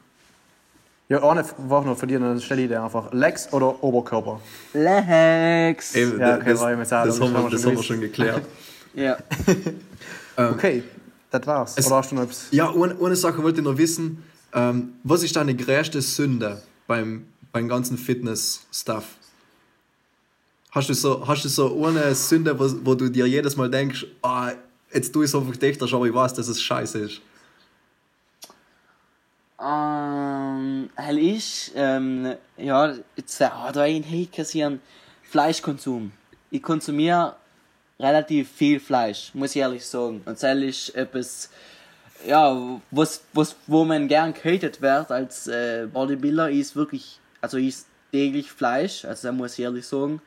Ja, eine war noch von dir, dann stelle ich dir einfach. Legs oder Oberkörper? Lex! Ja, okay, das, auch, das, das haben wir, das schon haben wir schon geklärt. Ja. Okay, das war's. Es- oder hast du noch etwas? Ja, eine, eine Sache wollte ich noch wissen. Ähm, was ist deine größte Sünde beim, beim ganzen Fitness-Stuff? Hast du so, hast du so eine Sünde, wo, wo du dir jedes Mal denkst, ah, jetzt tue ich es einfach dichter, aber ich weiß, dass es scheiße ist? Ähm, hell ich, ähm, ja, jetzt äh, oh, da ein Hate kassieren. Fleischkonsum. Ich konsumiere relativ viel Fleisch, muss ich ehrlich sagen. Und das ist etwas, ja, was, was, wo man gern gehatet wird als äh, Bodybuilder, ist wirklich, also ist täglich Fleisch, also da muss ich ehrlich sagen.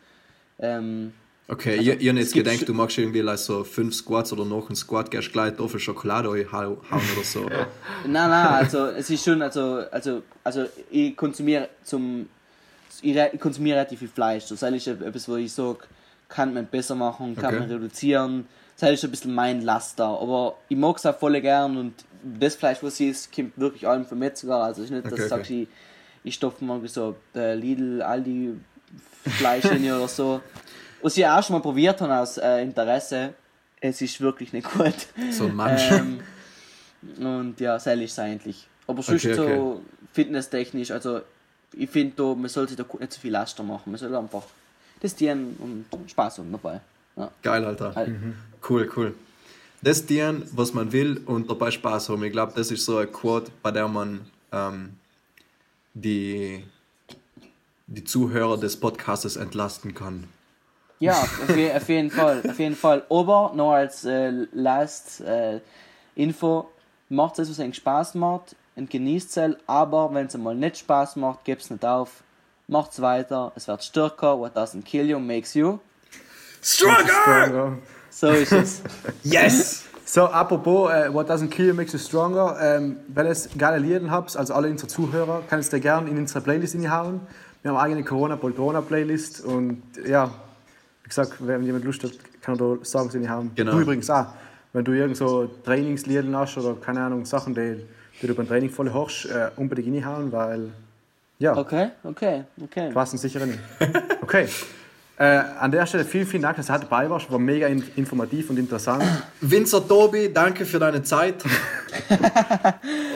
Ähm, Okay, Also, ich, habe jetzt gedacht, du machst irgendwie like so fünf Squats oder noch einen Squat, gehst gleich auf Schokolade hauen oder so. Nein, nein, also es ist schon, also, also, also ich konsumiere zum, ich konsumiere relativ viel Fleisch. Das ist etwas, wo ich sage, kann man besser machen, kann Okay. man reduzieren. Das ist ein bisschen mein Laster, aber ich mag es auch voll gern und das Fleisch, was ich ist, kommt wirklich allem vom Metzger. Also es ist nicht, dass Okay, sagst, okay. ich, ich stopfe mal so äh, Lidl, Aldi Fleisch in oder so. Was ich auch schon mal probiert habe aus äh, Interesse, es ist wirklich nicht gut. So Mensch. Ähm, und ja, ist es eigentlich. Aber sonst Okay, so fitnesstechnisch, also ich finde, man soll sich da nicht so viel Laster machen. Man soll einfach testieren und Spaß haben dabei. Ja. Geil, Alter. Halt. Cool, cool. Das dienen, was man will und dabei Spaß haben. Ich glaube, das ist so ein Quote, bei der man ähm, die, die Zuhörer des Podcastes entlasten kann. Ja, auf, je, auf jeden Fall, auf jeden Fall. Aber noch als äh, Last äh, Info, macht es, was euch Spaß macht und genießt es, aber wenn es mal nicht Spaß macht, gebt es nicht auf. Macht's weiter, es wird stärker, what doesn't kill you makes you. Stronger. So ist es. Yes! So, apropos, äh, What Doesn't Kill You Makes You Stronger. Ähm, wenn ihr geile Lieder habt, also alle unsere Zuhörer, könnt ihr gerne in unsere Playlist hinhauen. Wir haben eine eigene Corona-Poltrona-Playlist und ja, wie gesagt, wenn jemand Lust hat, kann er da Songs hinhauen. Genau. Du übrigens auch. Wenn du irgend so Trainingslieder hast oder keine Ahnung, Sachen, die, die du beim Training voll hörst, äh, unbedingt hinhauen, weil ja, Okay, okay, okay. passen sicher nicht. Okay. Äh, an der Stelle vielen, vielen Dank, dass du heute dabei warst. War mega in, informativ und interessant. Vincent Tobi, danke für deine Zeit.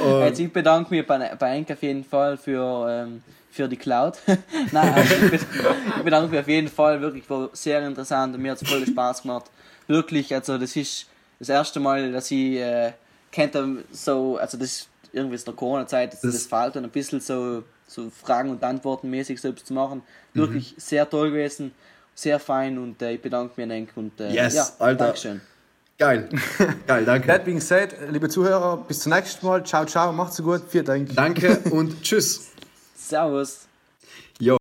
Also ich bedanke mich bei, bei Enk auf jeden Fall für, ähm, für die Cloud. Nein, also ich, bed- ich bedanke mich auf jeden Fall, wirklich war sehr interessant und mir hat es voll Spaß gemacht. Wirklich, also das ist das erste Mal, dass ich äh, kennt so, also das ist irgendwie in der Corona-Zeit, das, Das- dann ein bisschen so, so Fragen und Antworten mäßig selbst zu machen. Wirklich sehr toll gewesen, sehr fein und äh, ich bedanke mich an Enk und äh, Yes, ja, Alter. Dankeschön. Geil. Geil, danke. That being said, liebe Zuhörer, bis zum nächsten Mal. Ciao, ciao, macht's gut. Vielen Dank. Danke und tschüss. Servus.